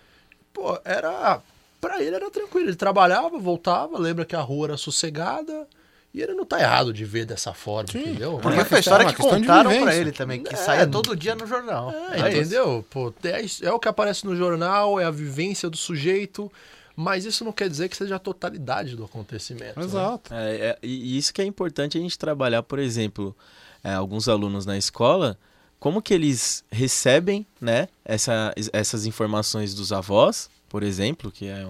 Pô, era. Pra ele era tranquilo. Ele trabalhava, voltava, lembra que a rua era sossegada. E ele não tá errado de ver dessa forma, entendeu? Porque uma foi a história que contaram pra vivência. ele também, que É. saía todo dia no jornal. É, É entendeu? Pô, é, é o que aparece no jornal, é a vivência do sujeito. Mas isso não quer dizer que seja a totalidade do acontecimento. né? Exato. É, é, e isso que é importante a gente trabalhar, por exemplo, é, alguns alunos na escola, como que eles recebem né, essa, essas informações dos avós, por exemplo, que é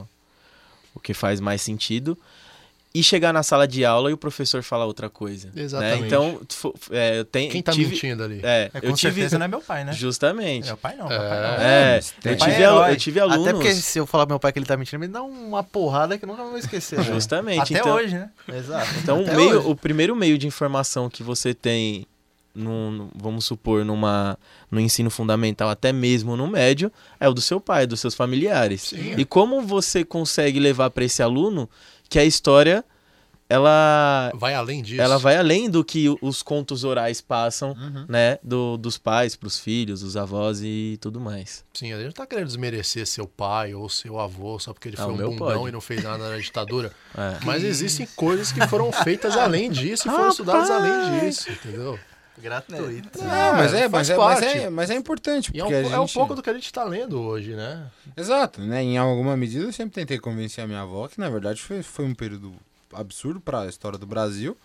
o que faz mais sentido, e chegar na sala de aula e o professor falar outra coisa. né? Exatamente. Então, fo- é, eu tenho, Quem tá tive, mentindo ali? É, É, com eu tive certeza não é meu pai, né? justamente. Meu pai não, É. meu pai não. É, tem- eu tive, é herói. eu tive alunos. Até porque se eu falar pro meu pai que ele tá mentindo, ele me dá uma porrada que eu nunca vou esquecer. né? Justamente. Até então, hoje, né? Exato. Então, o, meio, hoje. o primeiro meio de informação que você tem, num- vamos supor, numa, no ensino fundamental, até mesmo no médio, é o do seu pai, dos seus familiares. Sim. E como você consegue levar para esse aluno que a história ela Vai além disso. ela vai além do que os contos orais passam, Uhum. né, do, dos pais para os filhos, dos avós e tudo mais. Sim, a gente não tá querendo desmerecer seu pai ou seu avô só porque ele Ah, foi um bundão pode. e não fez nada na ditadura. É. Mas existem coisas que foram feitas além disso e foram estudadas além disso, entendeu? Gratuito. Não, mas é, faz mas é, mas parte. é, mas é importante, E é um, porque a gente... é um pouco do que a gente tá lendo hoje, né? Exato, né? Em alguma medida eu sempre tentei convencer a minha avó que na verdade foi, foi um período absurdo para a história do Brasil,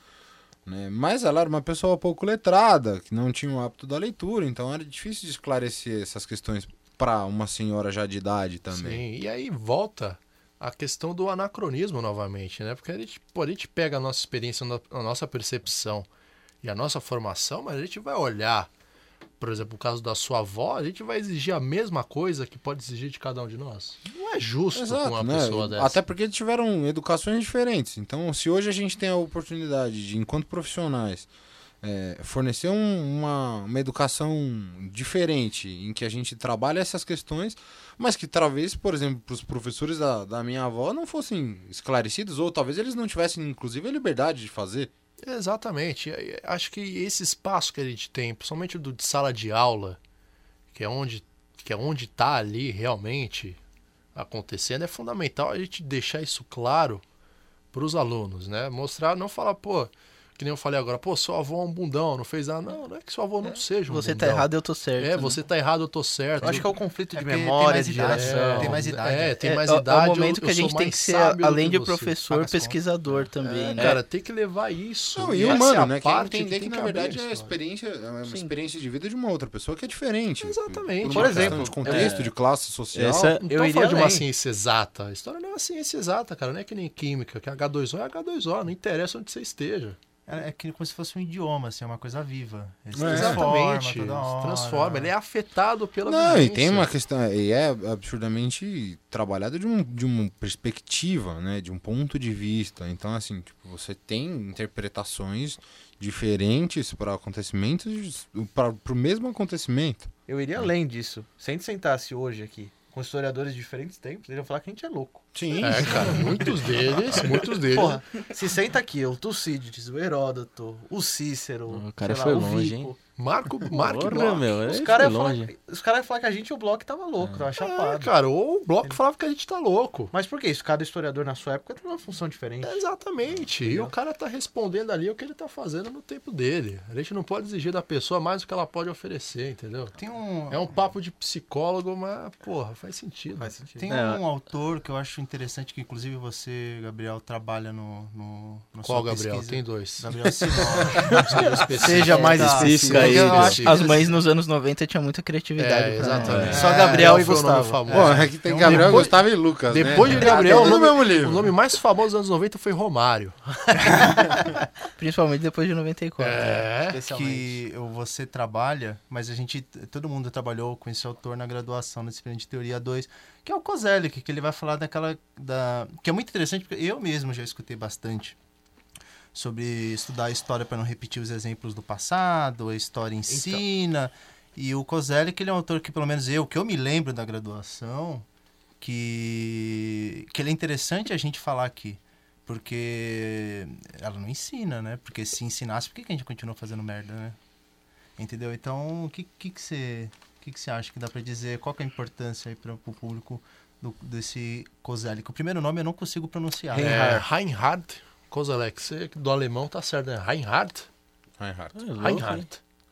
né? Mas ela era uma pessoa pouco letrada, que não tinha o hábito da leitura, então era difícil de esclarecer essas questões para uma senhora já de idade também. Sim, e aí volta a questão do anacronismo novamente, né? Porque a gente, pô, a gente pega a nossa experiência, a nossa percepção e a nossa formação, mas a gente vai olhar, por exemplo, o caso da sua avó, a gente vai exigir a mesma coisa que pode exigir de cada um de nós. Não é justo com uma né? pessoa dessa. Até porque tiveram educações diferentes. Então, se hoje a gente tem a oportunidade de, enquanto profissionais, é, fornecer um- uma, uma educação diferente, em que a gente trabalha essas questões, mas que talvez, por exemplo, para os professores da, da minha avó não fossem esclarecidos, ou talvez eles não tivessem, inclusive, a liberdade de fazer Exatamente. Acho que esse espaço que a gente tem, principalmente do de sala de aula, que é onde que é onde está ali realmente acontecendo, é fundamental a gente deixar isso claro para os alunos, né? Mostrar, não falar, pô, que nem eu falei agora, pô, seu avô é um bundão, não fez nada. Não, não é que seu avô não seja um Você bundão. tá errado, eu tô certo. É, né? você tá errado, eu tô certo. Eu acho que é o conflito de É porque tem memória, mais de idade, geração. tem mais idade. É, tem É, mais é o- idade. É o momento eu- que a gente tem que ser, além de você. professor, pesquisador também, É, né? cara, tem que levar isso. Não, e é humano, né? Que é parte entender que, na verdade, é a experiência, é uma Sim. experiência de vida de uma outra pessoa que é diferente. Exatamente. Por, exemplo, de contexto, de classe social. Essa, Não Eu tô iria falando de uma ciência exata. A história não é uma ciência exata, cara. Não é que nem química, que H2O é H2O. Não interessa onde você esteja. É, é que como se fosse um idioma, assim, é uma coisa viva. Ele se É. transforma Exatamente. toda hora. Se transforma. Ele é afetado pela Não, e vivência. tem uma questão, e é absurdamente trabalhado de, um, de uma perspectiva, né, de um ponto de vista. Então, assim, tipo, você tem interpretações diferentes para acontecimentos, para o mesmo acontecimento. Eu iria além disso. Se a gente sentasse hoje aqui com historiadores de diferentes tempos, eles iam falar que a gente é louco. Sim. É, cara, muitos deles, muitos deles. Porra, se senta aqui, o Tucídides, o Heródoto, o Cícero. O cara sei foi o longe, hein? Marco, Marco Porra, Bloch. meu, Os caras foi iam falar, longe. os cara iam falar que a gente e o Bloch tava louco, tava É, chapado. cara, ou o Bloco falava que a gente tá louco. Mas por que isso? Cada historiador na sua época tem uma função diferente. É, exatamente. E o cara tá respondendo ali o que ele tá fazendo no tempo dele. A gente não pode exigir da pessoa mais do que ela pode oferecer, entendeu? Tem um, É um papo de psicólogo, mas, porra, faz sentido. Faz sentido. tem É. um autor que eu acho interessante, que inclusive você, Gabriel, trabalha no, no, no Qual, Gabriel? pesquisa. Tem dois. Gabriel Simão. Seja mais Tá. específico. Fica aí, Eu acho que As mães nos anos 90 tinham muita criatividade. É, exatamente. Só Gabriel Qual e o Gustavo. famoso? Bom, é que tem Então, Gabriel, depois- Gustavo e Lucas, né? Depois de Gabriel, É o tudo no nome, o nome mais famoso dos anos 90 foi Romário. Principalmente depois de 94. É. que eu- você trabalha, mas a gente, todo mundo trabalhou com esse autor na graduação, na disciplina de Teoria 2, que é o Kozelik, que ele vai falar daquela, da, que é muito interessante, porque eu mesmo já escutei bastante sobre estudar a história para não repetir os exemplos do passado, a história ensina, e o Kozelik, ele é um autor que, pelo menos eu, que eu me lembro da graduação, que, que ele é interessante a gente falar aqui, porque ela não ensina, né? Porque se ensinasse, por que, que a gente continua fazendo merda, né? Entendeu? Então, o que, que, que você que, que você acha que dá pra dizer? Qual que é a importância aí para o público do, desse Kozelik? O primeiro nome eu não consigo pronunciar. É, Reinhard Kozelek. Você do alemão tá certo, né? Reinhard? Reinhardt. É louco, hein?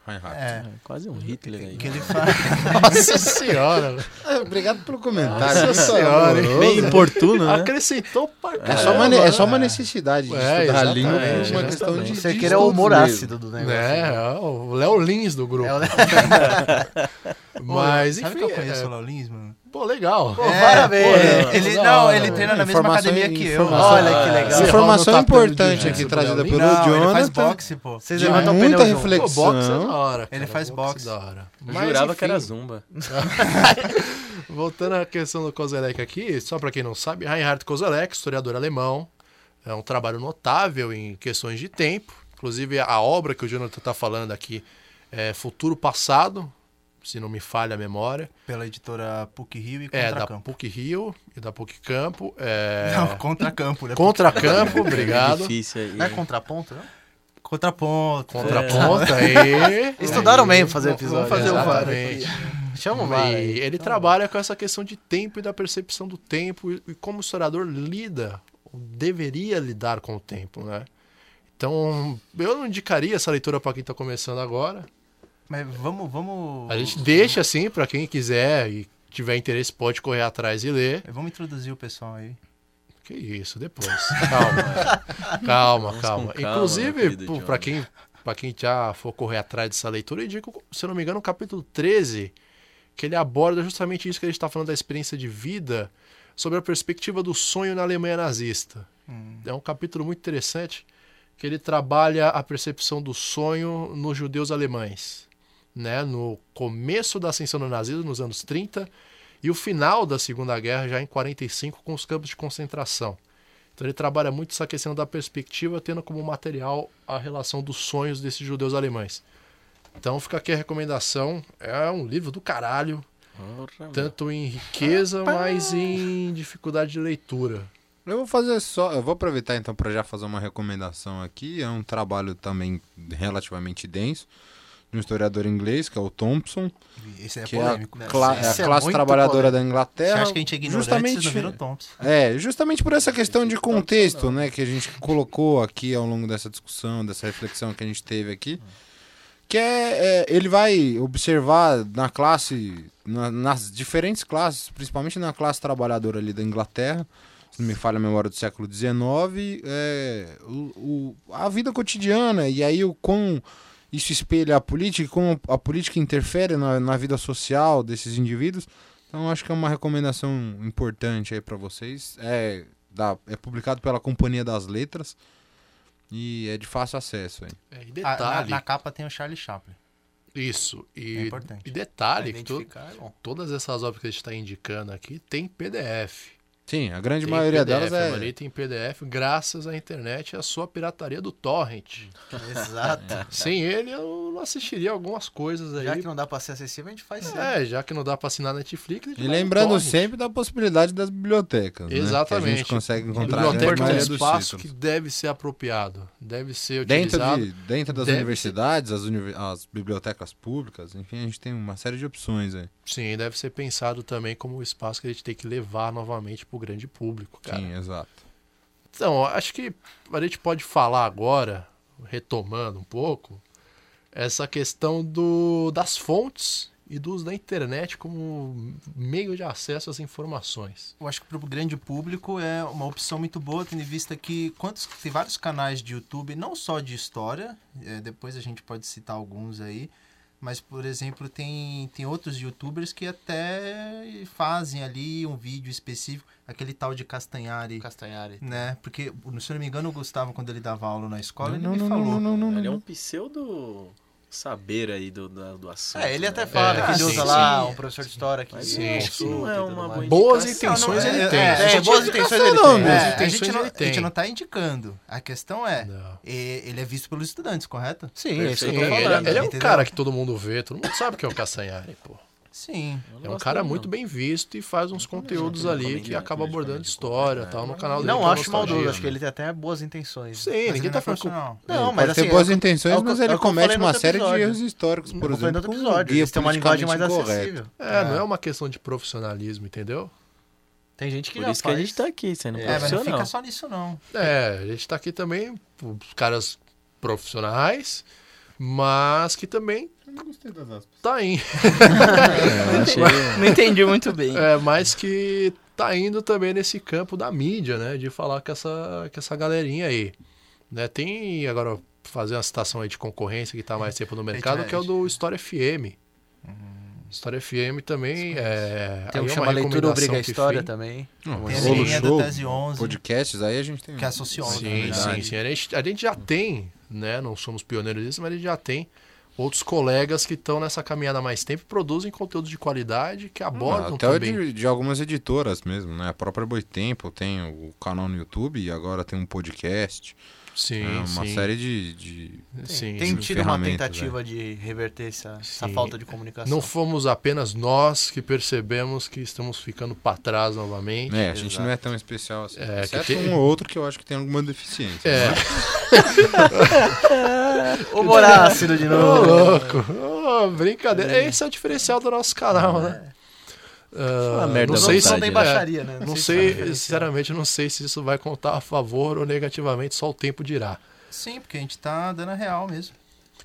Reinhard. Reinhardt. É, É, quase um Hitler aí. que ele faz. Nossa senhora. É, obrigado pelo comentário. Nossa senhora, hein? Bem importuno, né? Acrescentou pra É caramba. só, uma, é só uma necessidade de É, estudar a exatamente, língua por uma questão de. Você de quer é o humor ácido do negócio. É, né? é o Léo Lins do grupo. É o- Mas, Sabe enfim, que eu conheço é, o Léo Lins, mano? Pô, legal. Pô, parabéns. Pô, ele, não, hora, ele mano. treina na mesma academia que eu. Olha que legal. Informação tapete importante aqui trazida pelo Não, ele faz Jonathan. boxe, pô. Vocês o muita pneu junto. Pô, reflexão. boxe é da hora. Ele cara, faz boxe. da hora. Eu Mas, jurava enfim, que era zumba. Voltando à questão do Kozelek aqui, só para quem não sabe, Reinhard Kozelek, historiador alemão, é um trabalho notável em questões de tempo. Inclusive, a obra que o Jonathan está falando aqui é Futuro Passado, se não me falha a memória. Pela editora PUC Rio e É, da Contracampo. PUC Rio e da PUC Campo. É... Não, Contracampo, né? Contracampo, obrigado. Difícil aí. Não é contraponto, não? Contraponto. Contraponto aí. Estudaram Aí, bem pra fazer vamos- episódio. Vamos fazer o VAR. Chama o VAR. E ele trabalha com essa questão de tempo e da percepção do tempo e, e como o historiador lida, ou deveria lidar com o tempo, né? Então, eu não indicaria essa leitura para quem está começando agora. Mas vamos, vamos... A gente deixa assim para quem quiser e tiver interesse pode correr atrás e ler. Vamos introduzir o pessoal aí. Que isso, depois. Calma. calma, calma. calma, Inclusive, para quem, pra quem já for correr atrás dessa leitura, eu indico, se eu não me engano, o capítulo 13, que ele aborda justamente isso que a gente está falando da experiência de vida, sobre a perspectiva do sonho na Alemanha nazista. Hum. É um capítulo muito interessante, que ele trabalha a percepção do sonho nos judeus alemães. Né? No começo da ascensão do nazismo, nos anos 30, e o final da Segunda Guerra, já em 45, com os campos de concentração. Então ele trabalha muito essa questão da perspectiva, tendo como material a relação dos sonhos desses judeus alemães. Então fica aqui a recomendação. É um livro do caralho, tanto em riqueza, mas em dificuldade de leitura. Eu vou fazer só, eu vou aproveitar então para já fazer uma recomendação aqui. É um trabalho também relativamente denso de um historiador inglês, que é o Thompson, Esse é que é a, polêmico. cla- é a é classe muito trabalhadora polêmico. da Você Inglaterra. acha que a gente é ignorante, justamente, vocês não viram Thompson. é, justamente por essa questão de contexto, né, que a gente colocou aqui ao longo dessa discussão, dessa reflexão que a gente teve aqui, que é, é, ele vai observar na classe, na- nas diferentes classes, principalmente na classe trabalhadora ali da Inglaterra, se não me falha a memória do século XIX, é, o, o- a vida cotidiana e aí o quão isso espelha a política e como a política interfere na, na vida social desses indivíduos. Então acho que é uma recomendação importante aí para vocês. É, da, é publicado pela Companhia das Letras e é de fácil acesso aí. É, e Ah, na, detalhe, na capa tem o Charlie Chaplin. isso. É E, importante. e detalhe, to- é todas essas obras que a gente está indicando aqui tem PDF. Sim, a grande Tem maioria PDF, delas a é. maioria tem PDF graças à internet e à sua pirataria do torrent. Exato. Sem ele eu não assistiria algumas coisas aí. Já que não dá pra ser acessível, a gente faz sim. É, já que não dá pra assinar Netflix, a gente E lembrando torrent. sempre da possibilidade das bibliotecas. Né? Que a Exatamente. gente consegue A encontrar a biblioteca grande é um espaço que deve ser apropriado, deve ser Dentro, utilizado. de, dentro das universidades, as, uni- as bibliotecas públicas, enfim, a gente tem uma série de opções aí. Sim, deve ser pensado também como um espaço que a gente tem que levar novamente pro grande público, cara. Sim, exato. Então, acho que a gente pode falar agora, retomando um pouco, essa questão do, das fontes e do uso da internet como meio de acesso às informações. Eu acho que para o grande público é uma opção muito boa, tendo em vista que quantos, tem vários canais de YouTube, não só de história, é, depois a gente pode citar alguns aí, mas, por exemplo, tem, tem outros youtubers que até fazem ali um vídeo específico, aquele tal de Castanhari, Castanhari. né? Porque, se eu não me engano, o Gustavo, quando ele dava aula na escola, Não, ele não, me não, falou. não, não, não, Ele é um pseudo saber aí do, do, do assunto. É, ele até né? fala É, que ele usa sim. lá um professor de história que Sim, não é uma boa Boas indicação. intenções Não, não, ele é- tem. é, A É, boas intenções ele tem. boas É, a, gente não, ele a gente não tá indicando. A questão é, Não. ele é visto pelos estudantes, correto? Sim, é isso que eu tô ele, falando. ele é um cara que todo mundo vê, todo mundo sabe que é o Castanhari, pô. Sim. É um cara dele, muito não. bem visto e faz uns conteúdos ali que acaba abordando história né? tal no canal dele. Não é acho maldoso, acho que ele tem até boas intenções. Sim, Mas ninguém ele tá é falando que profissional. Não, mas pode assim, ter boas é intenções, é mas é ele eu comete uma série de erros históricos, por Eu falei no exemplo. outro com episódio. Eles têm uma linguagem mais acessível. É, não é uma questão de profissionalismo, entendeu? Tem gente que Por já isso que a faz. gente tá aqui, sendo É, É, mas não profissional. fica só nisso, não. É, a gente tá aqui também, os caras profissionais, mas que também não gostei das aspas. tá indo. Eu achei... Não entendi muito bem. É, mas que tá indo também nesse campo da mídia, né? De falar com essa, com essa galerinha aí. Né? Tem agora fazer uma citação aí de concorrência que tá mais tempo no mercado, que é o do História FM. História FM também é. Tem um é chama uma Leitura Obriga a História também. Não, Tem a linha Tese 11, podcasts, aí a gente tem. que é a Socióloga. na Sim, sim, sim. A gente, a gente já tem, né? Não somos pioneiros disso, mas a gente já tem outros colegas que estão nessa caminhada há mais tempo e produzem conteúdos de qualidade que abordam Até o também. de, de algumas editoras mesmo, né? A própria Boitempo tem o canal no YouTube e agora tem um podcast. Sim, né? Uma sim. série de. de- sim, Tem tido uma tentativa de reverter essa, essa falta de comunicação. Não fomos apenas nós que percebemos que estamos ficando para trás novamente. É, a gente Exato. não é tão especial assim. É, Exceto que tem- um ou outro que eu acho que tem alguma deficiência. É. né? Humor ácido de Ô, novo. louco! Ô, brincadeira. Esse é o diferencial do nosso canal, né? Ah, Fala merda não sei vontade, se Não tem né? baixaria, né? Não se sei, tá sinceramente, não sei se isso vai contar a favor ou negativamente, só o tempo dirá. Sim, porque a gente tá dando a real mesmo.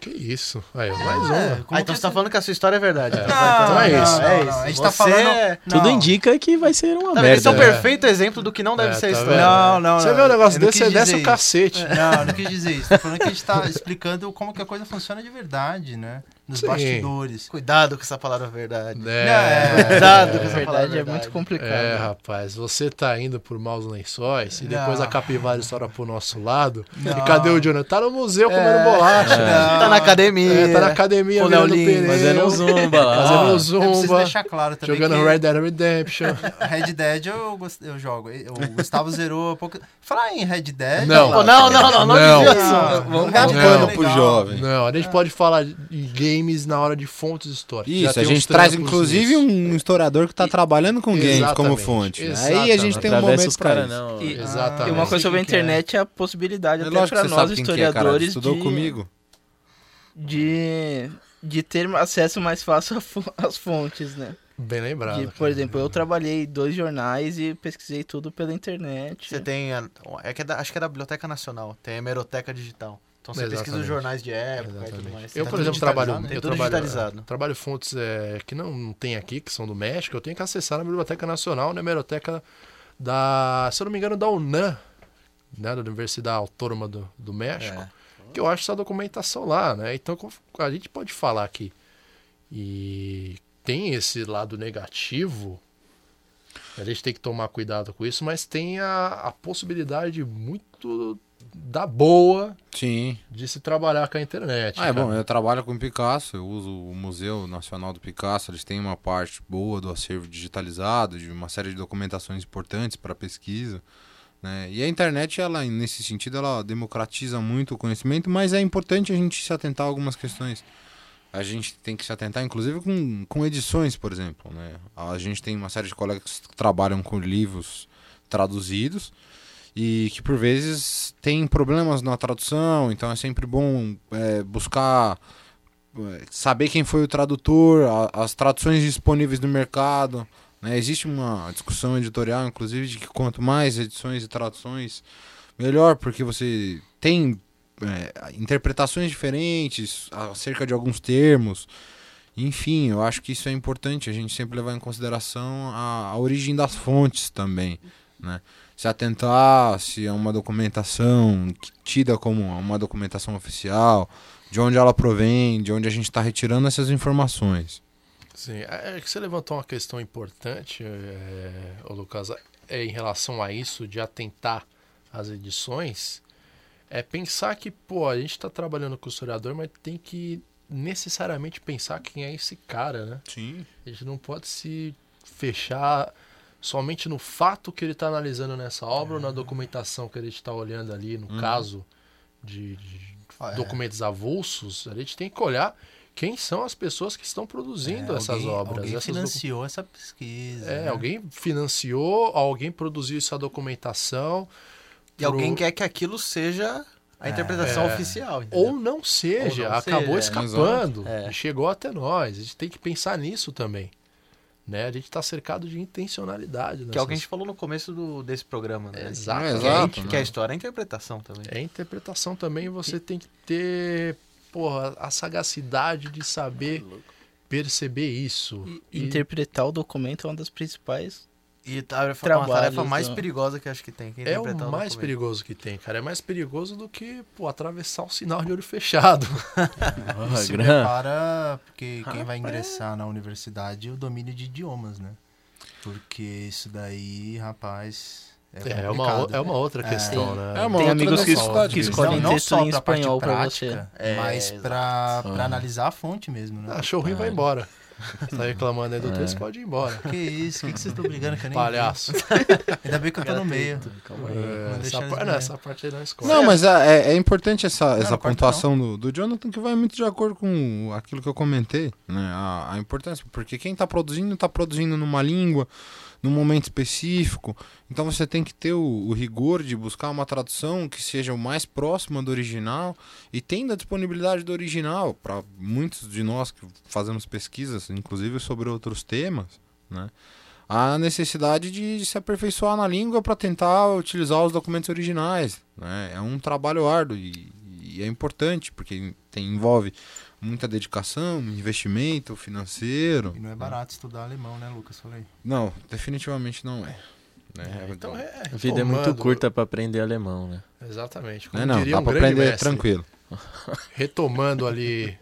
Que isso? Aí, mais uma. É, Ah, então você tá falando que a sua história é verdade. Então, Não, então é não, isso. não, É não. isso. A gente tá Você falando. é- Tudo Não. indica que vai ser uma Tá vendo? Esse é o merda. perfeito exemplo do que não deve É, ser tá história. Não, não, Você não. vê um negócio Eu não desse, você desce o cacete. Não, não quis dizer isso. Tô falando que a gente tá explicando como que a coisa funciona de verdade, né? Nos Sim. bastidores. Cuidado com essa palavra verdade. É, Cuidado com Na essa palavra verdade, é verdade. muito complicado. É, rapaz, você tá indo por maus lençóis e depois Não. a capivara estoura pro nosso lado. Não. E cadê o Jonathan? Tá no museu comendo É. bolacha. Tá na academia. É, tá na academia Com Lins, pneu, Fazendo um zumba lá. fazendo zumba, deixar claro também jogando que Red Dead Redemption. Red Dead eu, gost- eu jogo. O Gustavo zerou há pouco. Falar em Red Dead. Não. Não, não, não, não, Não. Não. Vamos Não. Pano pro Legal. jovem. Não, a gente pode falar de games games na hora de fontes históricas. Isso, a gente traz inclusive nisso. um historiador que tá trabalhando com games como Exatamente, fonte. Aí a exatamente. gente tem um momento isso. não. E- Exatamente. E uma coisa sobre a é? internet é a possibilidade É até para nós é, historiadores Estudou de, comigo. de de ter acesso mais fácil às fontes, né? Bem lembrado. De, por cara. exemplo, eu trabalhei dois jornais e pesquisei tudo pela internet. Você tem. A, é que é da- acho que é da Biblioteca Nacional. Tem a hemeroteca digital. Então você pesquisa os Exatamente. jornais de época e tudo Exatamente. mais. Eu, Tá por exemplo, trabalho, digitalizado, né? eu trabalho, digitalizado. trabalho fontes é, que não tem aqui, que são do México. Eu tenho que acessar na Biblioteca Nacional, na hemeroteca da, se eu não me engano, da UNAM, né, da Universidade Autônoma do, do México, É. que eu acho essa documentação lá, né? Então a gente pode falar aqui e tem esse lado negativo. A gente tem que tomar cuidado com isso, mas tem a, a possibilidade muito da boa Sim. de se trabalhar com a internet. Ah, é bom, eu trabalho com Picasso, eu uso o Museu Nacional do Picasso, eles têm uma parte boa do acervo digitalizado, de uma série de documentações importantes para pesquisa. Né? E a internet, ela, nesse sentido, ela democratiza muito o conhecimento, mas é importante a gente se atentar a algumas questões. A gente tem que se atentar, inclusive, com, com edições, por exemplo. Né? A gente tem uma série de colegas que trabalham com livros traduzidos e que, por vezes, tem problemas na tradução, então é sempre bom é, buscar é, saber quem foi o tradutor, a- as traduções disponíveis no mercado. né? Existe uma discussão editorial, inclusive, de que quanto mais edições e traduções, melhor, porque você tem é, interpretações diferentes acerca de alguns termos. Enfim, eu acho que isso é importante, a gente sempre levar em consideração a, a origem das fontes também, né? Se atentar se é uma documentação que- tida como uma documentação oficial, de onde ela provém, de onde a gente está retirando essas informações. Sim, é é que você levantou uma questão importante, é, ô Lucas, é, em relação a isso, de atentar às edições, é pensar que, pô, a gente está trabalhando com o historiador, mas tem que necessariamente pensar quem é esse cara, né? Sim. A gente não pode se fechar somente no fato que ele está analisando nessa obra ou na documentação que ele está olhando ali, no caso de, de Ah, é. documentos avulsos, a gente tem que olhar quem são as pessoas que estão produzindo É, essas alguém- obras. Alguém essas docu- financiou essa pesquisa. É, né? alguém financiou, alguém produziu essa documentação. E alguém pro- quer que aquilo seja a interpretação É. oficial. entendeu? Ou não seja, Ou não acabou seja, é. escapando. É. e chegou até nós. A gente tem que pensar nisso também. Né? A gente está cercado de intencionalidade. Que é o que a gente falou no começo do, desse programa, né? Exato. É, Que, exato, a, né? que a história é a interpretação também. É interpretação também, você tem que ter porra, a sagacidade de saber perceber isso. E- Interpretar o documento é uma das principais. E tarefa, uma tarefa mais né? perigosa que acho que tem. Que é o interpretar mais perigoso que tem, cara. É mais perigoso do que pô, atravessar o sinal de olho fechado. Ah, Se gran- prepara, porque quem vai ingressar na universidade é o domínio de idiomas, né? Porque isso daí, rapaz, é, É, uma, complicado, o- é uma outra É. questão, né? É uma Tem outra amigos que, que escolhem não, não texto em pra parte espanhol pra você. prática, É, mas pra Ah. analisar a fonte mesmo, né? Ah, show ruim vai embora. Tá reclamando aí do texto, pode ir embora. Que isso? O que, que vocês estão brigando que eu nem Palhaço. Ainda bem que eu tô no meio. Calma aí. É, Não essa, par- não, essa parte aí não escolhe. Não, mas é, é- é importante essa, essa não pontuação do, do Jonathan que vai muito de acordo com aquilo que eu comentei, né? A, a importância, porque quem está produzindo está produzindo numa língua, num momento específico, então você tem que ter o, o rigor de buscar uma tradução que seja o mais próxima do original e tendo a disponibilidade do original para muitos de nós que fazemos pesquisas, inclusive sobre outros temas, né? a necessidade de se aperfeiçoar na língua para tentar utilizar os documentos originais. Né? É um trabalho árduo e, e é importante, porque tem, envolve muita dedicação, investimento financeiro. E não é barato estudar alemão, né, Lucas? Falei. Não, definitivamente não é. Né? Então é. A vida é muito curta pra aprender alemão, né? Exatamente. Não, Como é não, diria dá um para aprender mestre, tranquilo. Retomando ali.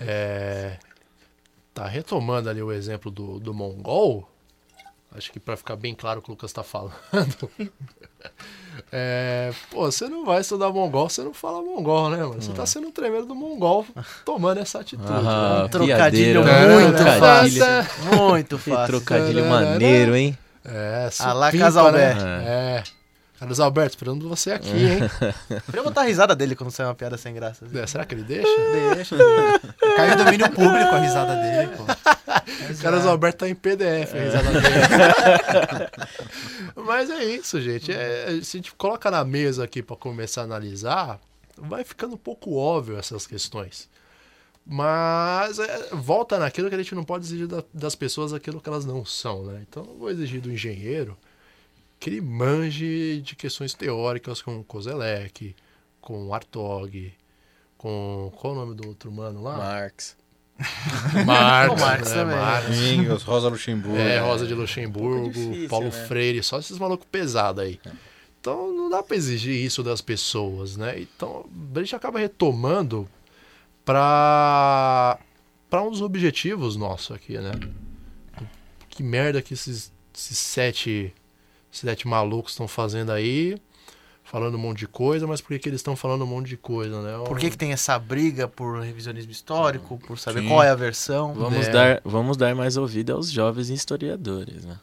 é, tá retomando ali o exemplo do, do mongol. Acho que para ficar bem claro o que o Lucas tá falando. É, pô, você não vai estudar mongol, você não fala mongol, né, mano? Você tá sendo um tremendo do mongol tomando essa atitude. Ah, né? Trocadilho muito trocadilho. fácil. Muito Que fácil. trocadilho maneiro, hein? É, supimpa, Casalbé. né? É. Carlos Alberto, esperando você aqui, hein? Podia botar a risada dele quando sai uma piada sem graça. assim. É, Será que ele deixa? Deixa. Caiu o domínio público a risada dele, pô. Mas, Carlos é, Alberto tá em PDF, a risada dele. Mas é isso, gente. É, se a gente coloca na mesa aqui para começar a analisar, vai ficando um pouco óbvio essas questões. Mas é, volta naquilo que a gente não pode exigir da- das pessoas aquilo que elas não são, né? Então eu vou exigir do engenheiro que ele manje de questões teóricas com Kozelek, com Artog, com. Qual o nome do outro mano lá? Marx. Marx, O Marx né? também. Marx. Engels, Rosa Luxemburgo. É, Rosa de Luxemburgo, Um pouco difícil, Paulo né? Freire, só esses malucos pesados aí. Então não dá pra exigir isso das pessoas, né? Então a gente acaba retomando pra, pra um dos objetivos nossos aqui, né? Que merda que esses, esses sete, sete malucos estão fazendo aí, falando um monte de coisa, mas por que, que eles estão falando um monte de coisa, né? Por que, que tem essa briga por revisionismo histórico, por saber Sim. qual é a versão? Vamos, É. dar, vamos dar mais ouvido aos jovens historiadores, né?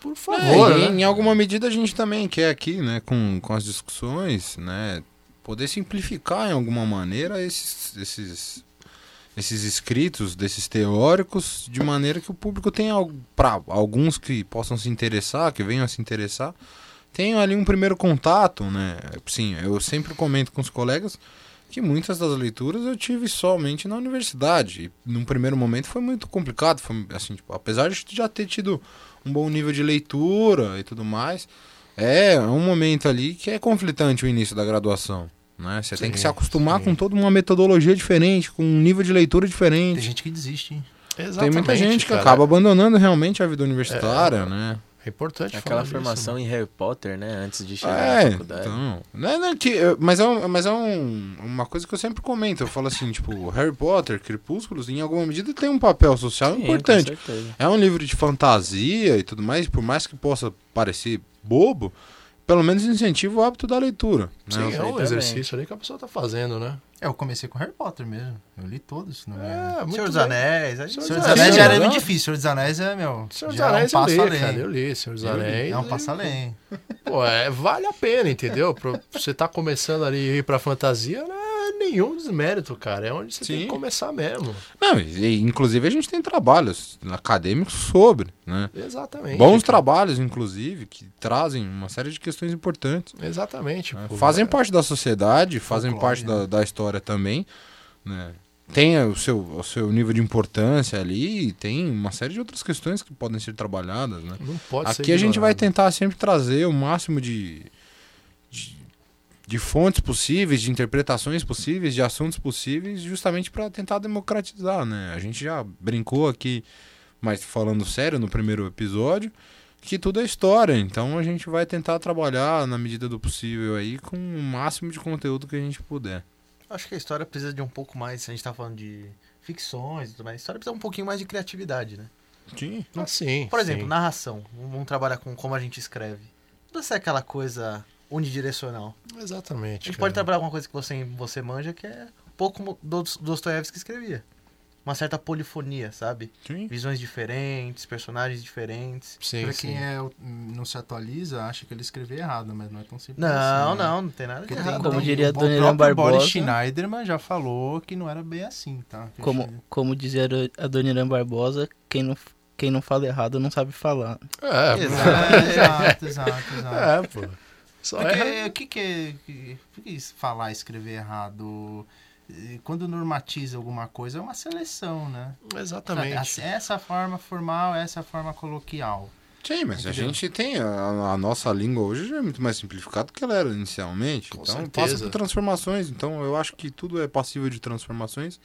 Por É, favor, e né? em alguma medida a gente também quer aqui, né, com, com as discussões, né, poder simplificar em alguma maneira esses, esses, esses escritos desses teóricos, de maneira que o público tenha, para alguns que possam se interessar, que venham a se interessar, tenham ali um primeiro contato, né, sim, eu sempre comento com os colegas que muitas das leituras eu tive somente na universidade, e num primeiro momento foi muito complicado, foi assim, tipo, apesar de já ter tido um bom nível de leitura e tudo mais. É um momento ali que é conflitante o início da graduação. Né? Você tem que Sim, se acostumar sim. com toda uma metodologia diferente, com um nível de leitura Tem diferente. gente que desiste, hein? Tem Exatamente, muita gente que cara. acaba abandonando realmente a vida universitária, né? É importante Aquela falar disso, formação em Harry Potter, né? Antes de chegar na É, faculdade. então. Não é, não é que, mas é, um- mas é um- uma coisa que eu sempre comento. Eu falo assim, tipo, Harry Potter, Crepúsculos, em alguma medida tem um papel social Sim, importante. É um livro de fantasia e tudo mais, por mais que possa parecer bobo, pelo menos incentiva o hábito da leitura. Sim, né? é um exercício ali que a pessoa tá fazendo, né? É, eu comecei com Harry Potter mesmo. Eu li todos. Não é... É, muito Senhor dos. Anéis. gente- Senhor dos Anéis Anéis, já era né? muito difícil. Senhor dos Anéis é, meu. Senhor dos já é um Anéis eu passo li, além. cara. Eu li Senhor dos Anéis. É um passo além. Pô, é, vale a pena, entendeu? Pra você tá começando ali a ir pra fantasia, não é nenhum desmérito, cara. É onde você tem Sim. que começar mesmo. Não, e, e, inclusive a gente tem trabalhos acadêmicos sobre, né? Exatamente. Bons cara. trabalhos, inclusive, que trazem uma série de questões importantes. Exatamente. né? pô. Fazem parte da sociedade, fazem Folclore, parte né? da, da história também, né? Tem o seu, o seu nível de importância ali e tem uma série de outras questões que podem ser trabalhadas, né? Não pode Aqui a gente vai tentar sempre trazer o máximo de, de, de fontes possíveis, de interpretações possíveis, de assuntos possíveis, justamente para tentar democratizar, né? A gente já brincou aqui, mas falando sério no primeiro episódio, que tudo é história. Então a gente vai tentar trabalhar na medida do possível aí com o máximo de conteúdo que a gente puder. Acho que a história precisa de um pouco mais. A gente tá falando de ficções e tudo mais. A história precisa um pouquinho mais de criatividade, né? Sim. Ah, sim. Por exemplo, sim. narração. Vamos trabalhar com como a gente escreve. Não precisa ser aquela coisa unidirecional. Exatamente. A gente cara. pode trabalhar com uma coisa que você, você manja, que é um pouco como Dos- Dostoiévski escrevia. Uma certa polifonia, sabe? Sim. Visões diferentes, personagens diferentes. Sim, pra sim. quem é, não se atualiza, acha que ele escreveu errado, mas não é tão simples Não, assim. né? não, não tem nada de errado. tem- Como não. diria Dona Irã próprio Boris Barbosa. Schneiderman já falou que não era bem assim, tá? Que Como, como dizia a Dona Irã Barbosa, quem não, quem não fala errado não sabe falar. É, Exato. exato, exato, exato. é, pô. Só Porque é. o que, que é. que- que falar e escrever errado? Quando normatiza alguma coisa, é uma seleção, né? Exatamente. Essa- Essa forma formal, essa forma coloquial. Sim, mas a Entendeu? gente tem. A, a nossa língua hoje já é muito mais simplificada do que ela era inicialmente. Com então certeza. passa por transformações. Então eu acho que tudo é passível de transformações.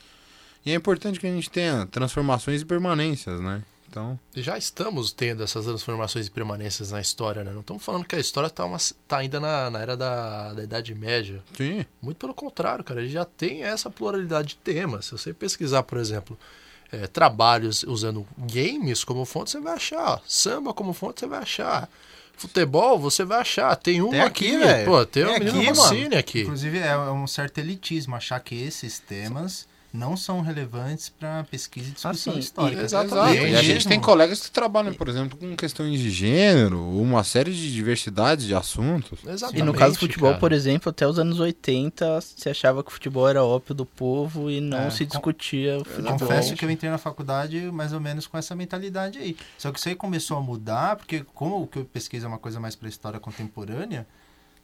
E é importante que a gente tenha transformações e permanências, né? Então, Já estamos tendo essas transformações e permanências na história, né? Não estamos falando que a história está tá ainda na, na era da, da Idade Média. sim. Muito pelo contrário, cara. Ele já tem essa pluralidade de temas. Se você pesquisar, por exemplo, é, trabalhos usando games como fonte, você vai achar. Samba como fonte, você vai achar. Futebol, você vai achar. Tem uma Tem aqui, velho. Pô, tem, Tem o menino aqui, aqui. Inclusive, é um certo elitismo achar que esses temas não são relevantes para pesquisa e discussão sim, histórica. exatamente. E a gente tem colegas que trabalham, por exemplo, com questões de gênero, uma série de diversidade de assuntos. Exatamente. E no caso do futebol, cara. por exemplo, até os anos 80 se achava que o futebol era ópio do povo e não É, se com- discutia o futebol. Confesso que eu entrei na faculdade mais ou menos com essa mentalidade aí. Só que isso aí começou a mudar, porque como o que eu pesquiso é uma coisa mais para história contemporânea,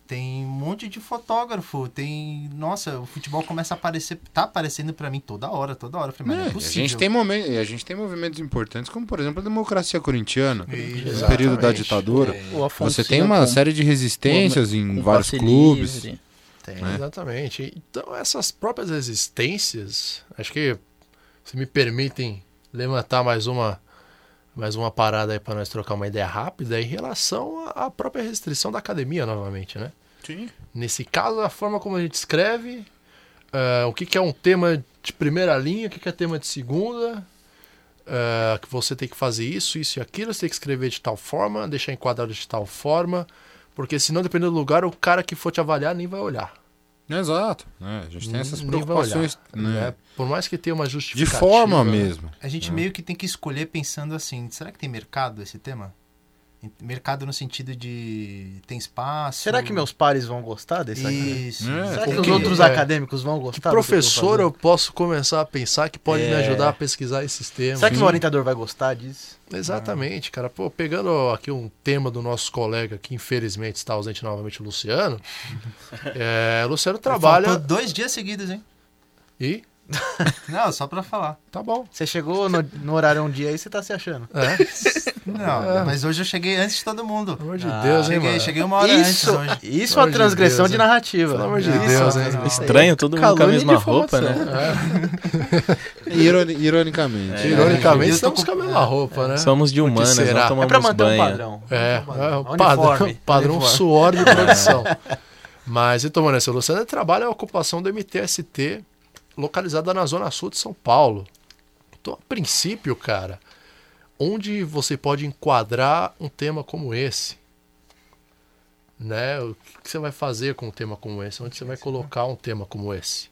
tem um monte de fotógrafo, tem... Nossa, o futebol começa a aparecer, tá aparecendo para mim toda hora, toda hora. Falei, mas não É, é a, gente tem momen- e a gente tem movimentos importantes, como por exemplo a democracia corintiana, Isso. no período da Exatamente. ditadura. Afonso Você tem uma com- série de resistências em com vários clubes. livre. Tem. né? Exatamente. Então, essas próprias resistências, acho que, se me permitem levantar mais uma, mais uma parada aí para nós trocar uma ideia rápida em relação à própria restrição da academia, novamente, né? Sim. Nesse caso, a forma como a gente escreve, eh, o que, que é um tema de primeira linha, o que, que é tema de segunda, eh, que você tem que fazer isso, isso e aquilo, você tem que escrever de tal forma, deixar enquadrado de tal forma, porque senão, dependendo do lugar, o cara que for te avaliar nem vai olhar. Exato. né? A gente tem essas preocupações né? né? Por mais que tenha uma de justificativa. forma né? mesmo. A gente meio que tem que escolher pensando assim, será que tem mercado esse tema? Mercado no sentido de tem espaço. Será que meus pares vão gostar desse aqui? Isso. É. Será que O os outros é. acadêmicos vão gostar? que eu professor fazer? eu posso começar a pensar que pode me É. ajudar a pesquisar esses temas? Será que meu orientador vai gostar disso? Exatamente, cara. Pô, pegando aqui um tema do nosso colega que infelizmente está ausente novamente, o Luciano. é, o Luciano trabalha Faltou dois dias seguidos, hein? e Não, só pra falar. tá bom. Você chegou no, no horário um dia aí, você tá se achando. É, Não, mas hoje eu cheguei antes de todo mundo. pelo amor de Ah, Deus, hein, Cheguei, mano. cheguei uma hora Isso, antes hoje. isso é uma amor de transgressão Deus, de hein? narrativa. Pelo amor de Não, Deus, não, hein? não. Estranho, todo mundo com a mesma roupa, né? difamação. Ironi- ironicamente. É. Ironicamente, estamos com- a mesma roupa, né? Somos de humanas, não É tomamos pra manter um banho. padrão. É, é o padrão, padrão suor de produção. Mas, então, Luciano ele trabalha a ocupação do MTST localizada na zona sul de São Paulo. Então, a princípio, cara, onde você pode enquadrar um tema como esse? Né? O que você vai fazer com um tema como esse? Onde você vai colocar um tema como esse?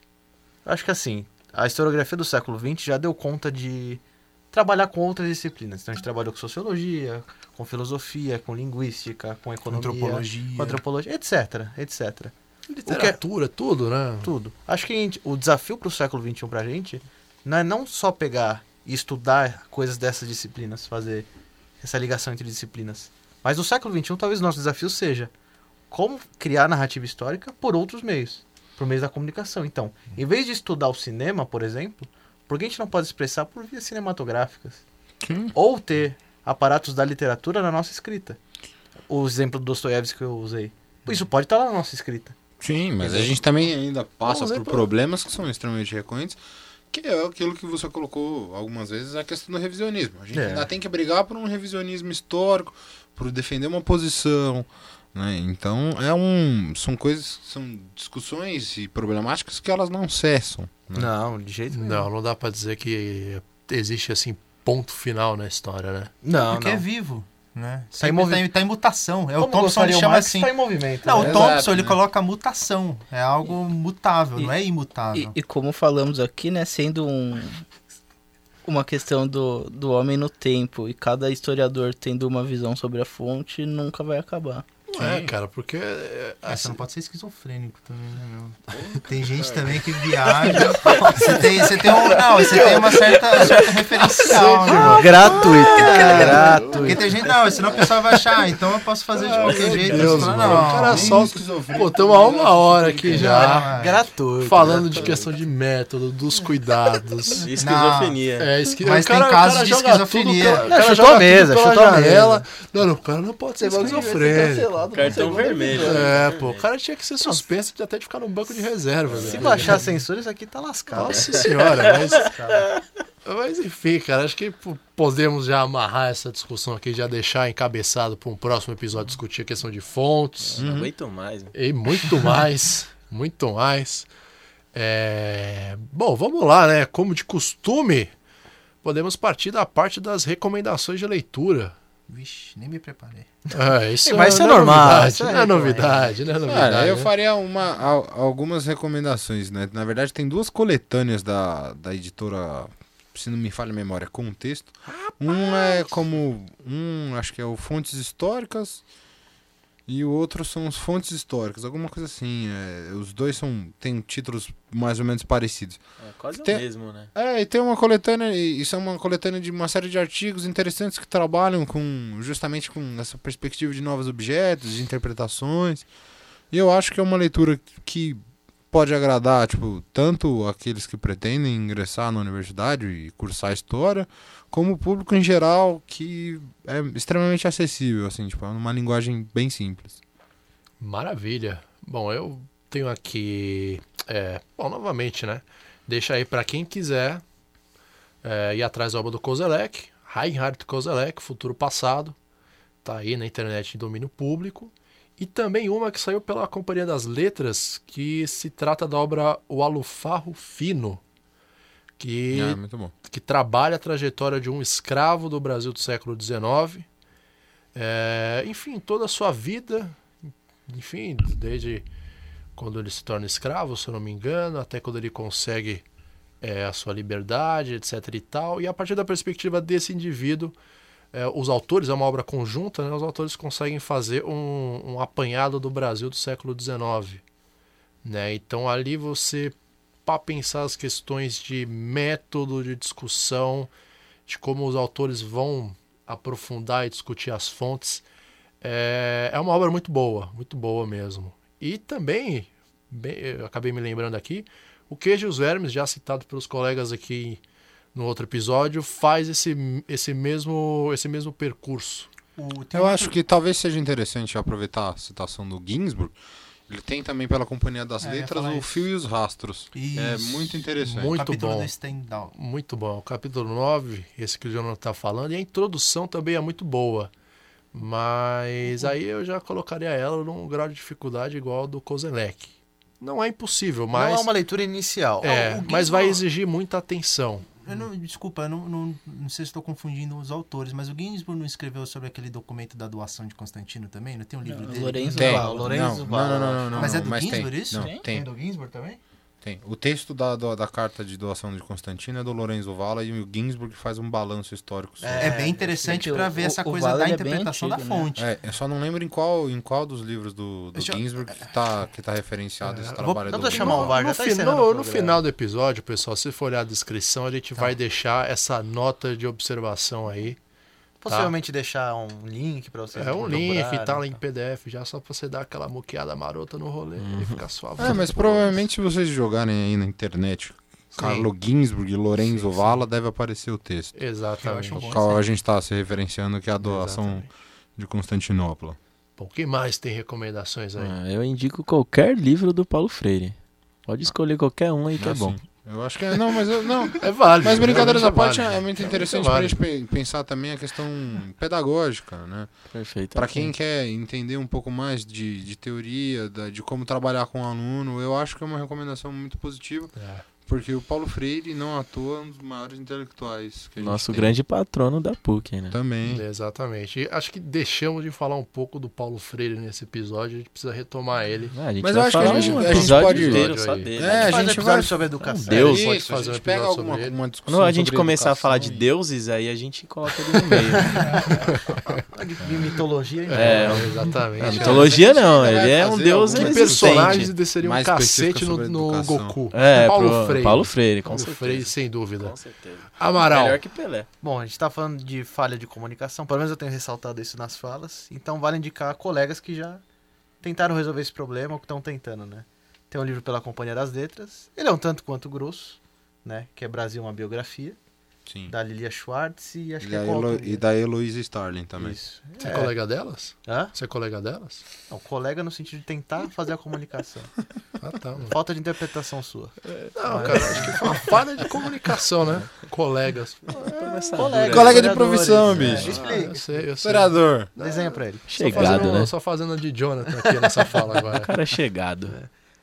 Acho que assim, a historiografia do século XX já deu conta de trabalhar com outras disciplinas. Então a gente trabalhou com sociologia, com filosofia, com linguística, com economia, Antropologia. com antropologia, etc, etc. Literatura, tudo, né? Tudo. Acho que a gente- o desafio para o século XXI pra gente não é não só pegar e estudar coisas dessas disciplinas, fazer essa ligação entre disciplinas. Mas no século XXI, talvez o nosso desafio seja como criar narrativa histórica por outros meios, por meio da comunicação. Então, em vez de estudar o cinema, por exemplo, por que a gente não pode expressar por vias cinematográficas? Sim. Ou ter aparatos da literatura na nossa escrita. O exemplo do Dostoiévski que eu usei. Isso pode estar lá na nossa escrita. Sim, mas a gente também ainda passa por pra- problemas que são extremamente recorrentes, que é aquilo que você colocou algumas vezes, a questão do revisionismo. A gente É. ainda tem que brigar por um revisionismo histórico, por defender uma posição, né? Então, é um, são coisas, são discussões e problemáticas que elas não cessam. né? Não, de jeito nenhum. Não, não dá pra dizer que existe assim ponto final na história, né? Não, Porque não. é vivo, né? Tá em movi- tá, em, tá em mutação. É o Como Thompson gostaria ele o chama Marx, assim. tá em movimento. Não, né? o Exato, Thompson ele né? coloca mutação. É algo mutável, E- não é imutável. E, e como falamos aqui, né, sendo um, uma questão do, do homem no tempo e cada historiador tendo uma visão sobre a fonte, nunca vai acabar. Não é, cara, porque. é, assim, você não pode ser esquizofrênico também, né, meu? Tem gente também que viaja. Você tem, você tem um. Não, você tem uma certa, certa referencial, né, mano? Gratuito, É, gratuito. Porque tem gente, não, senão o pessoal vai achar, ah, então eu posso fazer de qualquer jeito. Deus, Você fala, mano, não, o cara nem solta. Pô, estamos há uma hora aqui já. Não, é. Gratuito. Falando de questão de método, dos cuidados. Esquizofrenia. É, esqui... Mas cara, tem casos cara de esquizofrenia. Tudo, o Não, cara chutou a mesa, chutou a. Não, não, o cara não pode ser esquizofrênico. Cartão vermelho. É, pô, o cara tinha que ser suspenso de até de ficar no banco de reserva. Se baixar a censura, isso aqui tá lascado. Nossa senhora, mas. Mas enfim, cara, acho que podemos já amarrar essa discussão aqui, já deixar encabeçado para um próximo episódio discutir a questão de fontes Não aguento mais. né? e muito mais, muito mais. É, Bom, vamos lá, né? Como de costume, podemos partir da parte das recomendações de leitura. Vixe, nem me preparei. É, isso Mas isso é normal, novidade, isso é não é novidade, não é novidade. Cara, eu né? faria uma, al- algumas recomendações, né? Na verdade, tem duas coletâneas da, da editora, se não me falha a memória, Contexto. Um é como. Um, acho que é o Fontes Históricas. E o outro são os Fontes Históricas, alguma coisa assim. é, os dois são têm títulos mais ou menos parecidos. É quase Tem- o mesmo, né? É, e tem uma coletânea, e isso é uma coletânea de uma série de artigos interessantes que trabalham com justamente com essa perspectiva de novos objetos, de interpretações. E eu acho que é uma leitura que pode agradar, tipo, tanto aqueles que pretendem ingressar na universidade e cursar história, como o público em geral, que é extremamente acessível, assim, tipo, é uma linguagem bem simples. Maravilha. Bom, eu tenho aqui. É, bom, novamente, né? Deixa aí para quem quiser é, ir atrás da obra do Kozelek, Reinhard Kozelek, Futuro Passado. Tá aí na internet em domínio público. E também uma que saiu pela Companhia das Letras, que se trata da obra O Alufarro Fino, que É, muito bom. que trabalha a trajetória de um escravo do Brasil do século XIX. É, enfim, toda a sua vida, enfim, desde quando ele se torna escravo, se eu não me engano, até quando ele consegue é, a sua liberdade, etc e tal. E a partir da perspectiva desse indivíduo, é, os autores, é uma obra conjunta, né, os autores conseguem fazer um, um apanhado do Brasil do século XIX. Né? Então ali você para pensar as questões de método de discussão, de como os autores vão aprofundar e discutir as fontes. É, é uma obra muito boa, muito boa mesmo. E também, bem, acabei me lembrando aqui, o Queijo e os Vermes, já citado pelos colegas aqui no outro episódio, faz esse, esse, mesmo, esse mesmo percurso. Eu acho que talvez seja interessante aproveitar a citação do Ginsburg. Ele tem também pela Companhia das É, Letras o isso. Fio e os Rastros. É Isso. muito interessante. Muito capítulo bom. Stendhal. Muito bom. O capítulo 9, esse que o Jonathan está falando, e a introdução também é muito boa. Mas aí eu já colocaria ela num grau de dificuldade igual ao do Kozelek. Não é impossível, mas, Não é uma leitura inicial. é, mas vai exigir muita atenção. Eu não, desculpa, eu não, não, não sei se estou confundindo os autores, mas o Ginsburg não escreveu sobre aquele documento da doação de Constantino também? Não tem um livro Não, dele? Lorenzo Tem. Vala. Lorenzo não, Vala, não, não, não, não, Mas é não, do mas Ginsburg tem. isso? Não, Tem? tem, do Ginsburg também? Tem. O texto da, da, da carta de doação de Constantino é do Lorenzo Valla e o Ginsburg faz um balanço histórico sobre. É, É, bem interessante porque para o- ver essa o coisa Vala, da é interpretação da antigo, né? fonte. É, eu só não lembro em qual, em qual dos livros do, do eu- Ginsburg que tá, que tá referenciado esse É, trabalho vou- do vou chamar o VAR, já no, tá no- o no final do episódio, pessoal, se for olhar a descrição, a gente vai deixar essa nota de observação aí. Possivelmente deixar um link para vocês. É um link, procurarem, tá lá em tá. PDF, já só pra você dar aquela moqueada marota no rolê e ficar suave. É, mas provavelmente se vocês jogarem aí na internet Carlo Ginsburg e Lorenzo Valla, deve aparecer o texto. Exatamente. O qual a gente está se referenciando, que é a doação Exatamente. de Constantinopla. Bom, quem mais tem recomendações aí? Ah, eu indico qualquer livro do Paulo Freire. Pode escolher qualquer um aí que é Assim, bom. Eu acho que é. Não, mas eu, não. É válido. Mas brincadeiras à realmente parte, válido. é muito interessante Isso é pra gente válido. pe- pensar também a questão pedagógica, né? Perfeito. Para quem quer entender um pouco mais de, de teoria, da- de como trabalhar com o aluno, eu acho que é uma recomendação muito positiva, É. porque o Paulo Freire, não à toa, é um dos maiores intelectuais que a gente Nosso tem. grande patrono da PUC, né? Também. Exatamente. E acho que deixamos de falar um pouco do Paulo Freire nesse episódio, a gente precisa retomar ele. Ah, a gente Mas vai eu acho que a falar gente- um a gente episódio pode- inteiro só dele. É, a Faz um gente episódio vai- sobre educação. Deus. pode Isso, fazer a um gente pega episódio alguma uma discussão Quando a gente começar a falar de deuses, aí a gente coloca ele no meio. De mitologia, hein? É, exatamente. É, mitologia não, ele é um deus Que existente. personagens desceriam um cacete no. Goku? É, Paulo pro- Freire. Paulo Freire, com Paulo certeza. Freire, sem dúvida. Com certeza. Amaral. Melhor que Pelé. Bom, a gente tá falando de falha de comunicação, pelo menos eu tenho ressaltado isso nas falas, então vale indicar colegas que já tentaram resolver esse problema ou que estão tentando, né? Tem um livro pela Companhia das Letras, ele é um tanto quanto grosso, né? Que é Brasil, uma biografia, Sim. da Lilia Schwartz e acho E que da, é Elo- e da Heloísa Starling também. Isso. Você é É. colega delas? Hã? Você é colega delas? Não, colega no sentido de tentar fazer a comunicação. Ah, tá. mano. Falta de interpretação sua. Não, cara, acho que foi uma falha de comunicação, né? Colegas. Colega, Colega de profissão, é. bicho. Ah, Explica. eu sei, eu sei. Historiador. Desenha pra ele. Só Chegado, fazendo, né? Só fazendo a de Jonathan aqui nessa fala agora. Cara é chegado.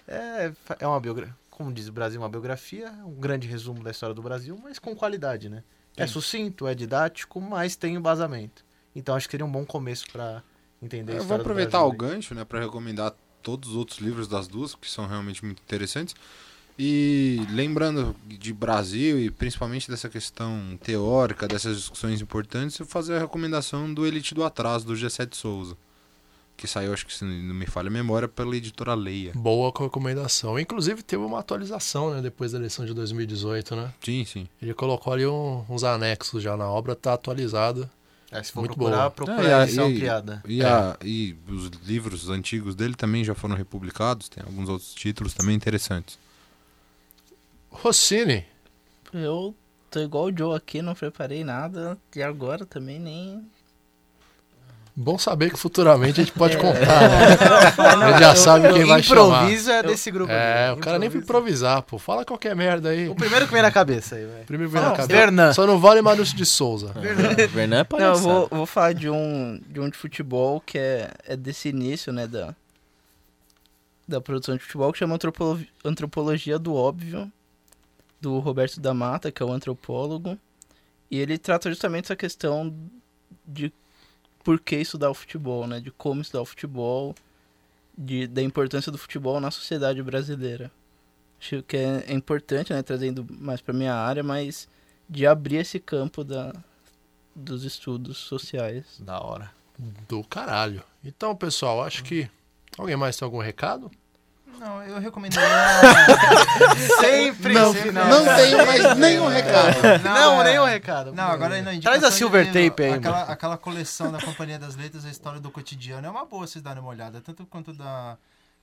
É, é uma biografia, como diz o Brasil, uma biografia, um grande resumo da história do Brasil, mas com qualidade, né? É sucinto, é didático, mas tem embasamento. Então acho que seria um bom começo pra entender Eu vou aproveitar o gancho, né, para recomendar todos os outros livros das duas, que são realmente muito interessantes. E lembrando de Brasil e principalmente dessa questão teórica, dessas discussões importantes, eu fazer a recomendação do Elite do Atraso, do G7 Souza. Que saiu, acho que se não me falha a memória, pela editora Leia. Boa recomendação. Inclusive teve uma atualização, né, depois da eleição de 2018, né? Sim, sim. Ele colocou ali um- uns anexos já na obra, tá atualizada. É, se for Muito procurar, boa. procura a- a edição e- criada. E, É. a- e os livros antigos dele também já foram republicados, tem alguns outros títulos também interessantes. Rossini, Eu tô igual o Joe aqui, não preparei nada. E agora também nem. Bom saber que futuramente a gente pode contar, né? A gente já sabe quem vai chamar. Improviso é desse grupo É, aqui. o cara nem vai improvisar, pô. Fala qualquer merda aí. O primeiro que vem na cabeça aí, velho. Primeiro vem na cabeça. Vernan. Só não vale Maurício de Souza. Vernan é Não, eu vou, vou falar de um, de um de futebol que é, é desse início, né, da, da produção de futebol, que chama Antropolo- Antropologia do Óbvio, do Roberto da Mata, que é o antropólogo. E ele trata justamente essa questão de por que estudar o futebol, né, de como estudar o futebol, de, da importância do futebol na sociedade brasileira. Acho que é, é importante, né, trazendo mais para minha área, mas de abrir esse campo da, dos estudos sociais. Da hora. Do caralho. Então, pessoal, acho que. Alguém mais tem algum recado? Não, eu recomendaria. Sempre Não, esse não tenho mais nenhum recado. Não, é. nem o recado. Não, agora na Traz a silver de tape aí, aquela, aquela coleção da Companhia das Letras, a história do cotidiano, é uma boa vocês darem uma olhada, tanto quanto da,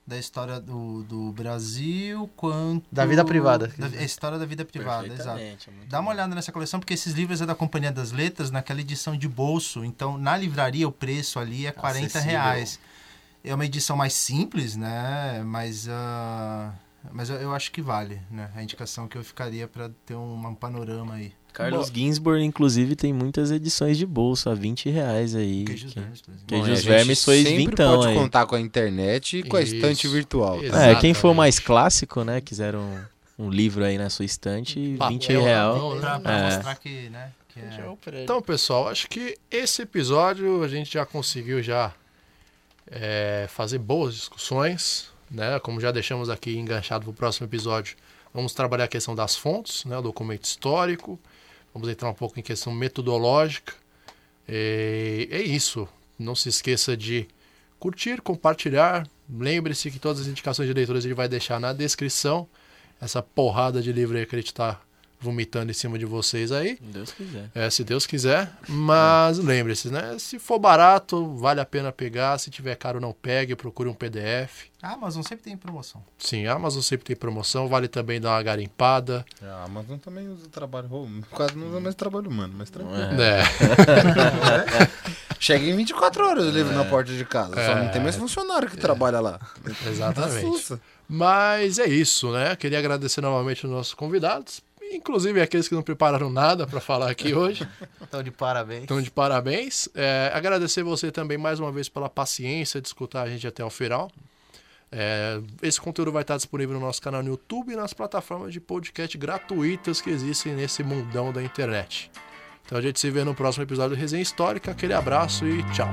da história do, do Brasil, quanto... Da vida privada. Da, a história da vida privada, exato. É Dá uma olhada nessa coleção, porque esses livros é da Companhia das Letras, naquela edição de bolso. Então, na livraria, o preço ali é 40 Acessível. reais. É uma edição mais simples, né? Mas, ah, mas eu, eu acho que vale, né? A indicação que eu ficaria para ter um, um panorama aí. Carlos Ginsburg, inclusive, tem muitas edições de bolsa, 20 reais aí. Queijos que- verdes, por exemplo. Queijos Bom, a Vermes foi sempre vintão pode aí. contar com a internet e com a Isso. estante virtual. tá? É, quem for mais clássico, né, quiser um, um livro aí na sua estante, Papel 20 na real. mão, né? Pra, pra É. mostrar que, né? Que é... Então, pessoal, acho que esse episódio a gente já conseguiu já é, fazer boas discussões, né? Como já deixamos aqui enganchado para o próximo episódio, vamos trabalhar a questão das fontes, né? O documento histórico, vamos entrar um pouco em questão metodológica. E é isso. Não se esqueça de curtir, compartilhar. Lembre-se que todas as indicações de leituras ele vai deixar na descrição. Essa porrada de livro aí que gente está vomitando em cima de vocês aí. Deus quiser. É, se Deus quiser. Mas lembre-se, né? Se for barato, vale a pena pegar. Se tiver caro, não pegue. Procure um PDF. A Amazon sempre tem promoção. Sim, a Amazon sempre tem promoção. Vale também dar uma garimpada. A Amazon também usa trabalho. Quase não usa mais trabalho humano, mas tranquilo. É. Chega em 24 horas o livro na porta de casa. Só não tem mais funcionário que trabalha lá. Exatamente. Mas é isso, né? Queria agradecer novamente os nossos convidados. Inclusive aqueles que não prepararam nada para falar aqui hoje. Então, de parabéns. Então, de parabéns. É, agradecer você também mais uma vez pela paciência de escutar a gente até o final. É, esse conteúdo vai estar disponível no nosso canal no YouTube e nas plataformas de podcast gratuitas que existem nesse mundão da internet. Então a gente se vê no próximo episódio do Resenha Histórica. Aquele abraço e tchau.